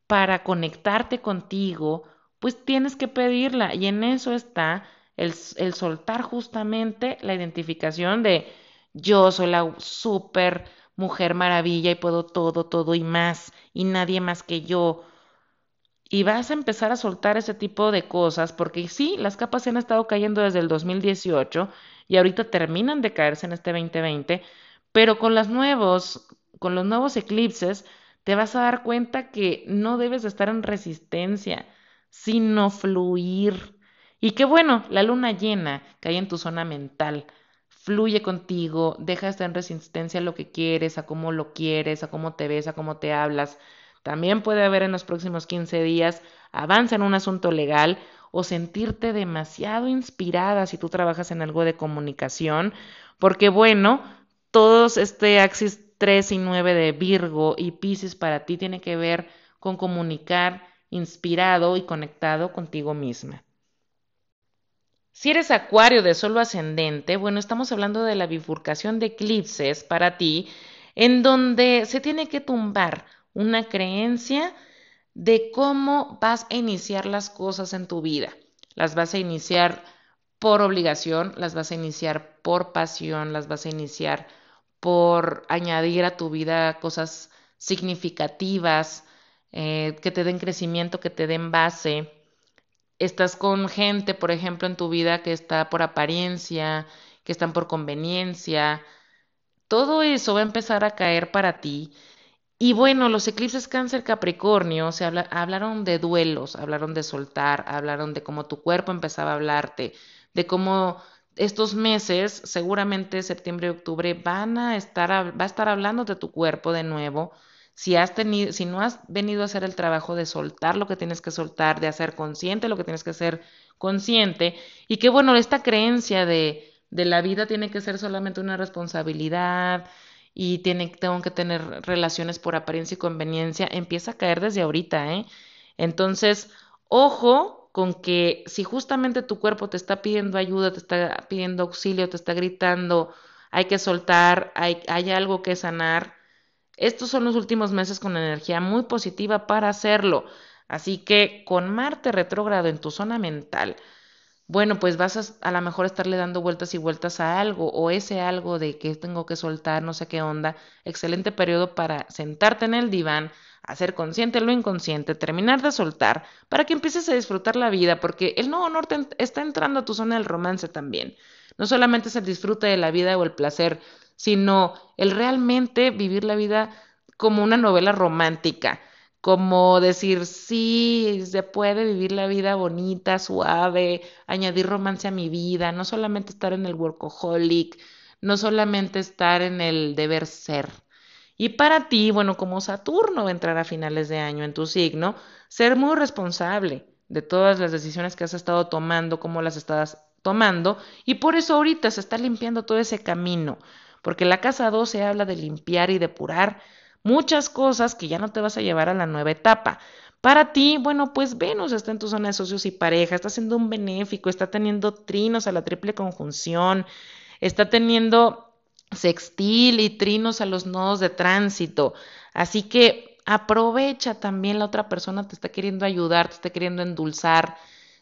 para conectarte contigo, pues tienes que pedirla. Y en eso está el, soltar justamente la identificación de yo soy la súper mujer maravilla y puedo todo, todo y más, y nadie más que yo. Y vas a empezar a soltar ese tipo de cosas, porque sí, las capas se han estado cayendo desde el 2018 y ahorita terminan de caerse en este 2020, pero con los nuevos, con los nuevos eclipses, te vas a dar cuenta que no debes de estar en resistencia, sino fluir. Y qué bueno, la luna llena cae en tu zona mental fluye contigo, deja de estar en resistencia a lo que quieres, a cómo lo quieres, a cómo te ves, a cómo te hablas. También puede haber en los próximos 15 días avanza en un asunto legal o sentirte demasiado inspirada si tú trabajas en algo de comunicación, porque bueno, todos este axis 3 y 9 de Virgo y Pisces para ti tiene que ver con comunicar inspirado y conectado contigo misma. Si eres acuario de solo ascendente, bueno, estamos hablando de la bifurcación de eclipses para ti, en donde se tiene que tumbar una creencia de cómo vas a iniciar las cosas en tu vida. Las vas a iniciar por obligación, las vas a iniciar por pasión, las vas a iniciar por añadir a tu vida cosas significativas, eh, que te den crecimiento, que te den base estás con gente, por ejemplo, en tu vida que está por apariencia, que están por conveniencia, todo eso va a empezar a caer para ti. Y bueno, los eclipses cáncer Capricornio se hablaron de duelos, hablaron de soltar, hablaron de cómo tu cuerpo empezaba a hablarte, de cómo estos meses, seguramente septiembre y octubre, van a estar, va a estar hablando de tu cuerpo de nuevo, si, has tenido, si no has venido a hacer el trabajo de soltar lo que tienes que soltar, de hacer consciente lo que tienes que hacer consciente, y que bueno, esta creencia de, de la vida tiene que ser solamente una responsabilidad y tiene, tengo que tener relaciones por apariencia y conveniencia, empieza a caer desde ahorita, ¿eh? Entonces, ojo con que si justamente tu cuerpo te está pidiendo ayuda, te está pidiendo auxilio, te está gritando, hay que soltar, hay, hay algo que sanar, estos son los últimos meses con energía muy positiva para hacerlo. Así que con Marte retrógrado en tu zona mental, bueno, pues vas a, a lo mejor estarle dando vueltas y vueltas a algo o ese algo de que tengo que soltar, no sé qué onda. Excelente periodo para sentarte en el diván, hacer consciente lo inconsciente, terminar de soltar, para que empieces a disfrutar la vida, porque el no honor está entrando a tu zona del romance también. No solamente es el disfrute de la vida o el placer, sino el realmente vivir la vida como una novela romántica, como decir, sí, se puede vivir la vida bonita, suave, añadir romance a mi vida, no solamente estar en el workaholic, no solamente estar en el deber ser. Y para ti, bueno, como Saturno va a entrar a finales de año en tu signo, ser muy responsable de todas las decisiones que has estado tomando, cómo las estás tomando, y por eso ahorita se está limpiando todo ese camino, porque la casa 12 habla de limpiar y depurar muchas cosas que ya no te vas a llevar a la nueva etapa. Para ti, bueno, pues Venus está en tu zona de socios y pareja, está siendo un benéfico, está teniendo trinos a la triple conjunción, está teniendo sextil y trinos a los nodos de tránsito. Así que aprovecha también la otra persona, te está queriendo ayudar, te está queriendo endulzar.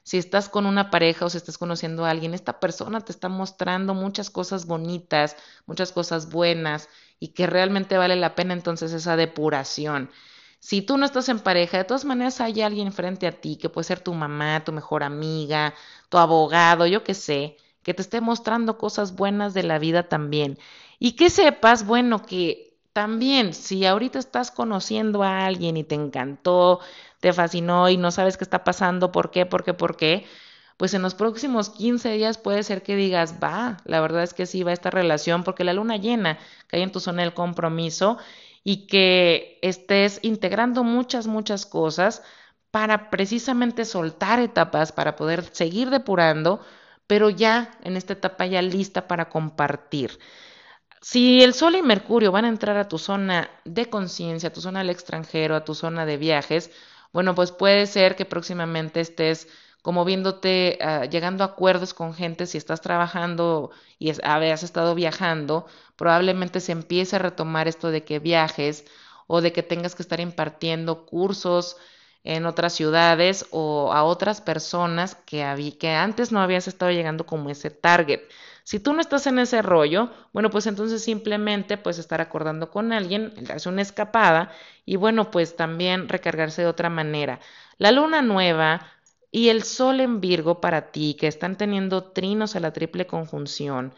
Si estás con una pareja o si estás conociendo a alguien, esta persona te está mostrando muchas cosas bonitas, muchas cosas buenas y que realmente vale la pena entonces esa depuración. Si tú no estás en pareja, de todas maneras hay alguien frente a ti, que puede ser tu mamá, tu mejor amiga, tu abogado, yo qué sé, que te esté mostrando cosas buenas de la vida también. Y que sepas, bueno, que también si ahorita estás conociendo a alguien y te encantó, te fascinó y no sabes qué está pasando, por qué, por qué, por qué, pues en los próximos 15 días puede ser que digas, va, la verdad es que sí va esta relación, porque la luna llena cae en tu zona del compromiso y que estés integrando muchas, muchas cosas para precisamente soltar etapas, para poder seguir depurando pero ya en esta etapa ya lista para compartir. Si el Sol y Mercurio van a entrar a tu zona de conciencia, a tu zona del extranjero, a tu zona de viajes, bueno, pues puede ser que próximamente estés como viéndote, ah, llegando a acuerdos con gente, si estás trabajando y es, has estado viajando, probablemente se empiece a retomar esto de que viajes o de que tengas que estar impartiendo cursos, en otras ciudades o a otras personas que, que antes no habías estado llegando como ese target. Si tú no estás en ese rollo, bueno, pues entonces simplemente pues estar acordando con alguien, darse una escapada y bueno, pues también recargarse de otra manera. La luna nueva y el sol en Virgo para ti, que están teniendo trinos a la triple conjunción,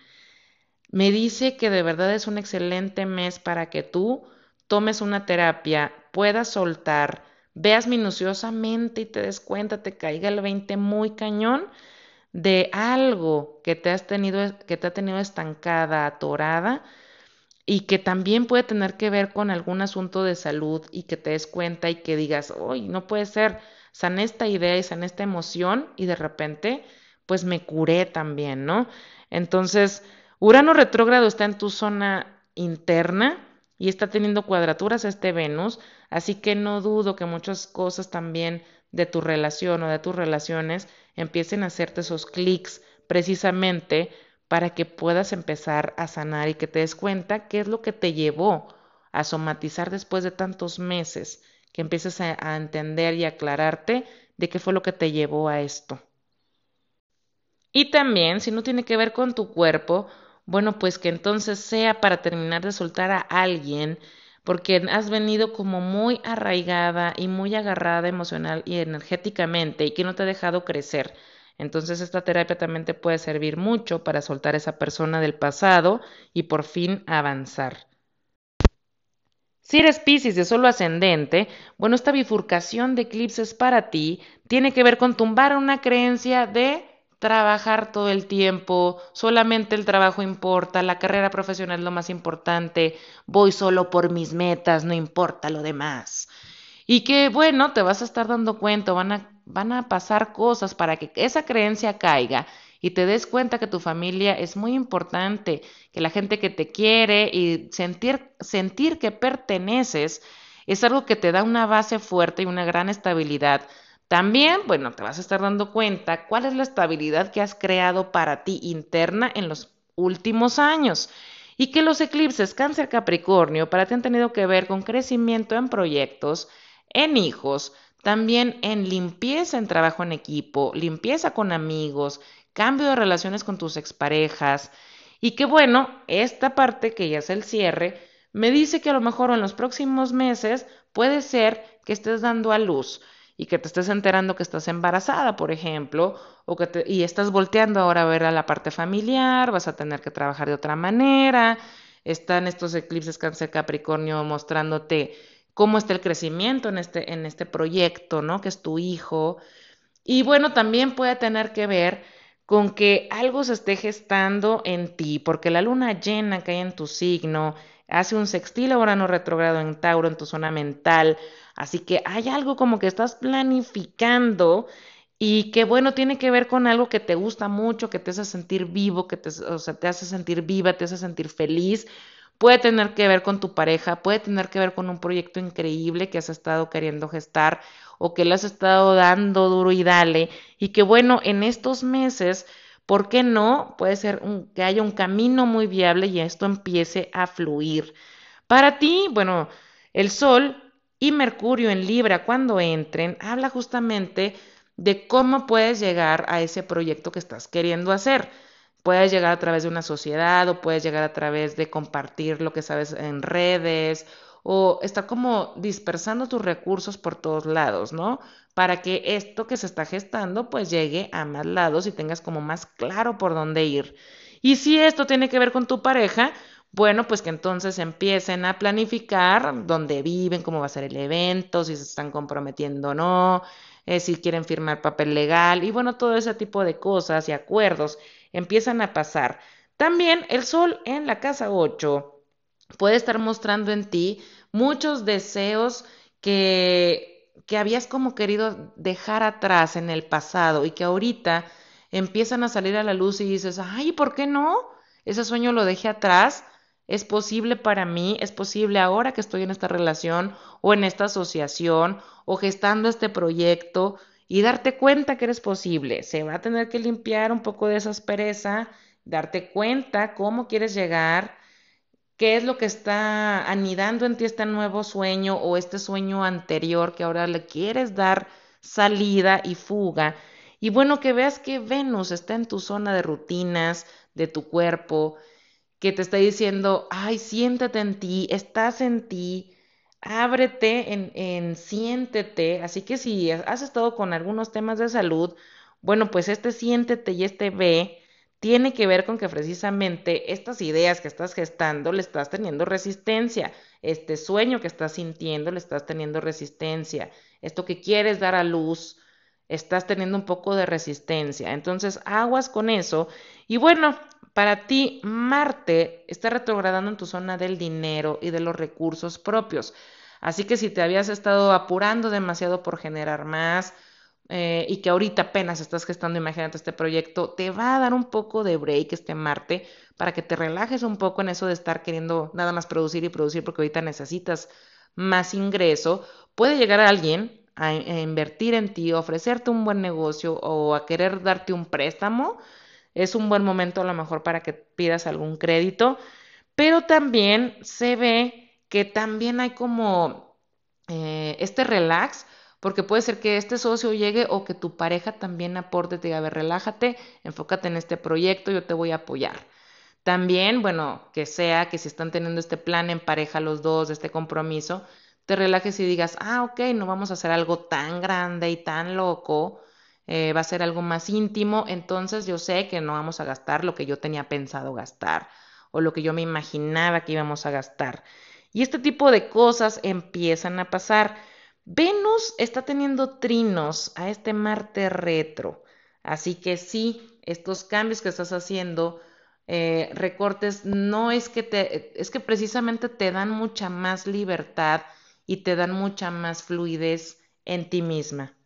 me dice que de verdad es un excelente mes para que tú tomes una terapia, puedas soltar, veas minuciosamente y te des cuenta, te caiga el 20 muy cañón de algo que te has tenido, que te ha tenido estancada, atorada, y que también puede tener que ver con algún asunto de salud y que te des cuenta y que digas, hoy no puede ser, sané esta idea y sané esta emoción y de repente, pues me curé también, ¿no? Entonces, Urano retrógrado está en tu zona interna, y está teniendo cuadraturas este Venus, así que no dudo que muchas cosas también de tu relación o de tus relaciones empiecen a hacerte esos clics precisamente para que puedas empezar a sanar y que te des cuenta qué es lo que te llevó a somatizar después de tantos meses, que empieces a, entender y aclararte de qué fue lo que te llevó a esto. Y también, si no tiene que ver con tu cuerpo, bueno, pues que entonces sea para terminar de soltar a alguien, porque has venido como muy arraigada y muy agarrada emocional y energéticamente y que no te ha dejado crecer. Entonces esta terapia también te puede servir mucho para soltar a esa persona del pasado y por fin avanzar. Si eres Pisces de solo ascendente, bueno, esta bifurcación de eclipses para ti tiene que ver con tumbar una creencia de trabajar todo el tiempo, solamente el trabajo importa, la carrera profesional es lo más importante, voy solo por mis metas, no importa lo demás. Y que bueno, te vas a estar dando cuenta, van a, van a pasar cosas para que esa creencia caiga y te des cuenta que tu familia es muy importante, que la gente que te quiere y sentir, sentir que perteneces es algo que te da una base fuerte y una gran estabilidad también, bueno, te vas a estar dando cuenta cuál es la estabilidad que has creado para ti interna en los últimos años y que los eclipses cáncer capricornio para ti han tenido que ver con crecimiento en proyectos, en hijos, también en limpieza en trabajo en equipo, limpieza con amigos, cambio de relaciones con tus exparejas. Y que bueno, esta parte que ya es el cierre, me dice que a lo mejor en los próximos meses Puede ser que estés dando a luz y que te estés enterando que estás embarazada, por ejemplo, o que y estás volteando ahora a ver a la parte familiar, vas a tener que trabajar de otra manera. Están estos eclipses cáncer Capricornio mostrándote cómo está el crecimiento en este, en este proyecto, ¿no? Que es tu hijo. Y bueno, también puede tener que ver con que algo se esté gestando en ti, porque la luna llena que hay en tu signo hace un sextil ahora no retrogrado en Tauro, en tu zona mental, así que hay algo como que estás planificando y que bueno, tiene que ver con algo que te gusta mucho, que te hace sentir vivo, que te, o sea, te hace sentir viva, te hace sentir feliz. Puede tener que ver con tu pareja, puede tener que ver con un proyecto increíble que has estado queriendo gestar o que le has estado dando duro y dale y que bueno, en estos meses, ¿por qué no? Puede ser que haya un camino muy viable y esto empiece a fluir. Para ti, bueno, el Sol y Mercurio en Libra cuando entren, habla justamente de cómo puedes llegar a ese proyecto que estás queriendo hacer. Puedes llegar a través de una sociedad o puedes llegar a través de compartir lo que sabes en redes o estar como dispersando tus recursos por todos lados, ¿no? Para que esto que se está gestando pues llegue a más lados y tengas como más claro por dónde ir. Y si esto tiene que ver con tu pareja, bueno, pues que entonces empiecen a planificar dónde viven, cómo va a ser el evento, si se están comprometiendo o no, eh, si quieren firmar papel legal y bueno, todo ese tipo de cosas y acuerdos empiezan a pasar. También el sol en la casa 8 puede estar mostrando en ti muchos deseos que, que habías como querido dejar atrás en el pasado y que ahorita empiezan a salir a la luz y dices, ay, ¿por qué no? Ese sueño lo dejé atrás. Es posible para mí, es posible ahora que estoy en esta relación o en esta asociación o gestando este proyecto y darte cuenta que eres posible. Se va a tener que limpiar un poco de esa aspereza, darte cuenta cómo quieres llegar qué es lo que está anidando en ti este nuevo sueño o este sueño anterior que ahora le quieres dar salida y fuga. Y bueno, que veas que Venus está en tu zona de rutinas, de tu cuerpo, que te está diciendo, ay, siéntate en ti, estás en ti, ábrete en, en siéntete. Así que si has estado con algunos temas de salud, bueno, pues este siéntete y este ve tiene que ver con que precisamente estas ideas que estás gestando le estás teniendo resistencia, este sueño que estás sintiendo le estás teniendo resistencia, esto que quieres dar a luz, estás teniendo un poco de resistencia. Entonces, aguas con eso. Y bueno, para ti, Marte está retrogradando en tu zona del dinero y de los recursos propios. Así que si te habías estado apurando demasiado por generar más, eh, y que ahorita apenas estás gestando, imagínate este proyecto, te va a dar un poco de break este Marte para que te relajes un poco en eso de estar queriendo nada más producir y producir porque ahorita necesitas más ingreso. Puede llegar a alguien a, a invertir en ti, ofrecerte un buen negocio o a querer darte un préstamo. Es un buen momento a lo mejor para que pidas algún crédito, pero también se ve que también hay como eh, este relax porque puede ser que este socio llegue o que tu pareja también aporte, te diga, a ver, relájate, enfócate en este proyecto, yo te voy a apoyar. También, bueno, que sea que si están teniendo este plan en pareja los dos, este compromiso, te relajes y digas, ah, ok, no vamos a hacer algo tan grande y tan loco, eh, va a ser algo más íntimo, entonces yo sé que no vamos a gastar lo que yo tenía pensado gastar o lo que yo me imaginaba que íbamos a gastar. Y este tipo de cosas empiezan a pasar. Venus está teniendo trinos a este Marte retro, así que sí, estos cambios que estás haciendo, eh, recortes, no es que te, es que precisamente te dan mucha más libertad y te dan mucha más fluidez en ti misma.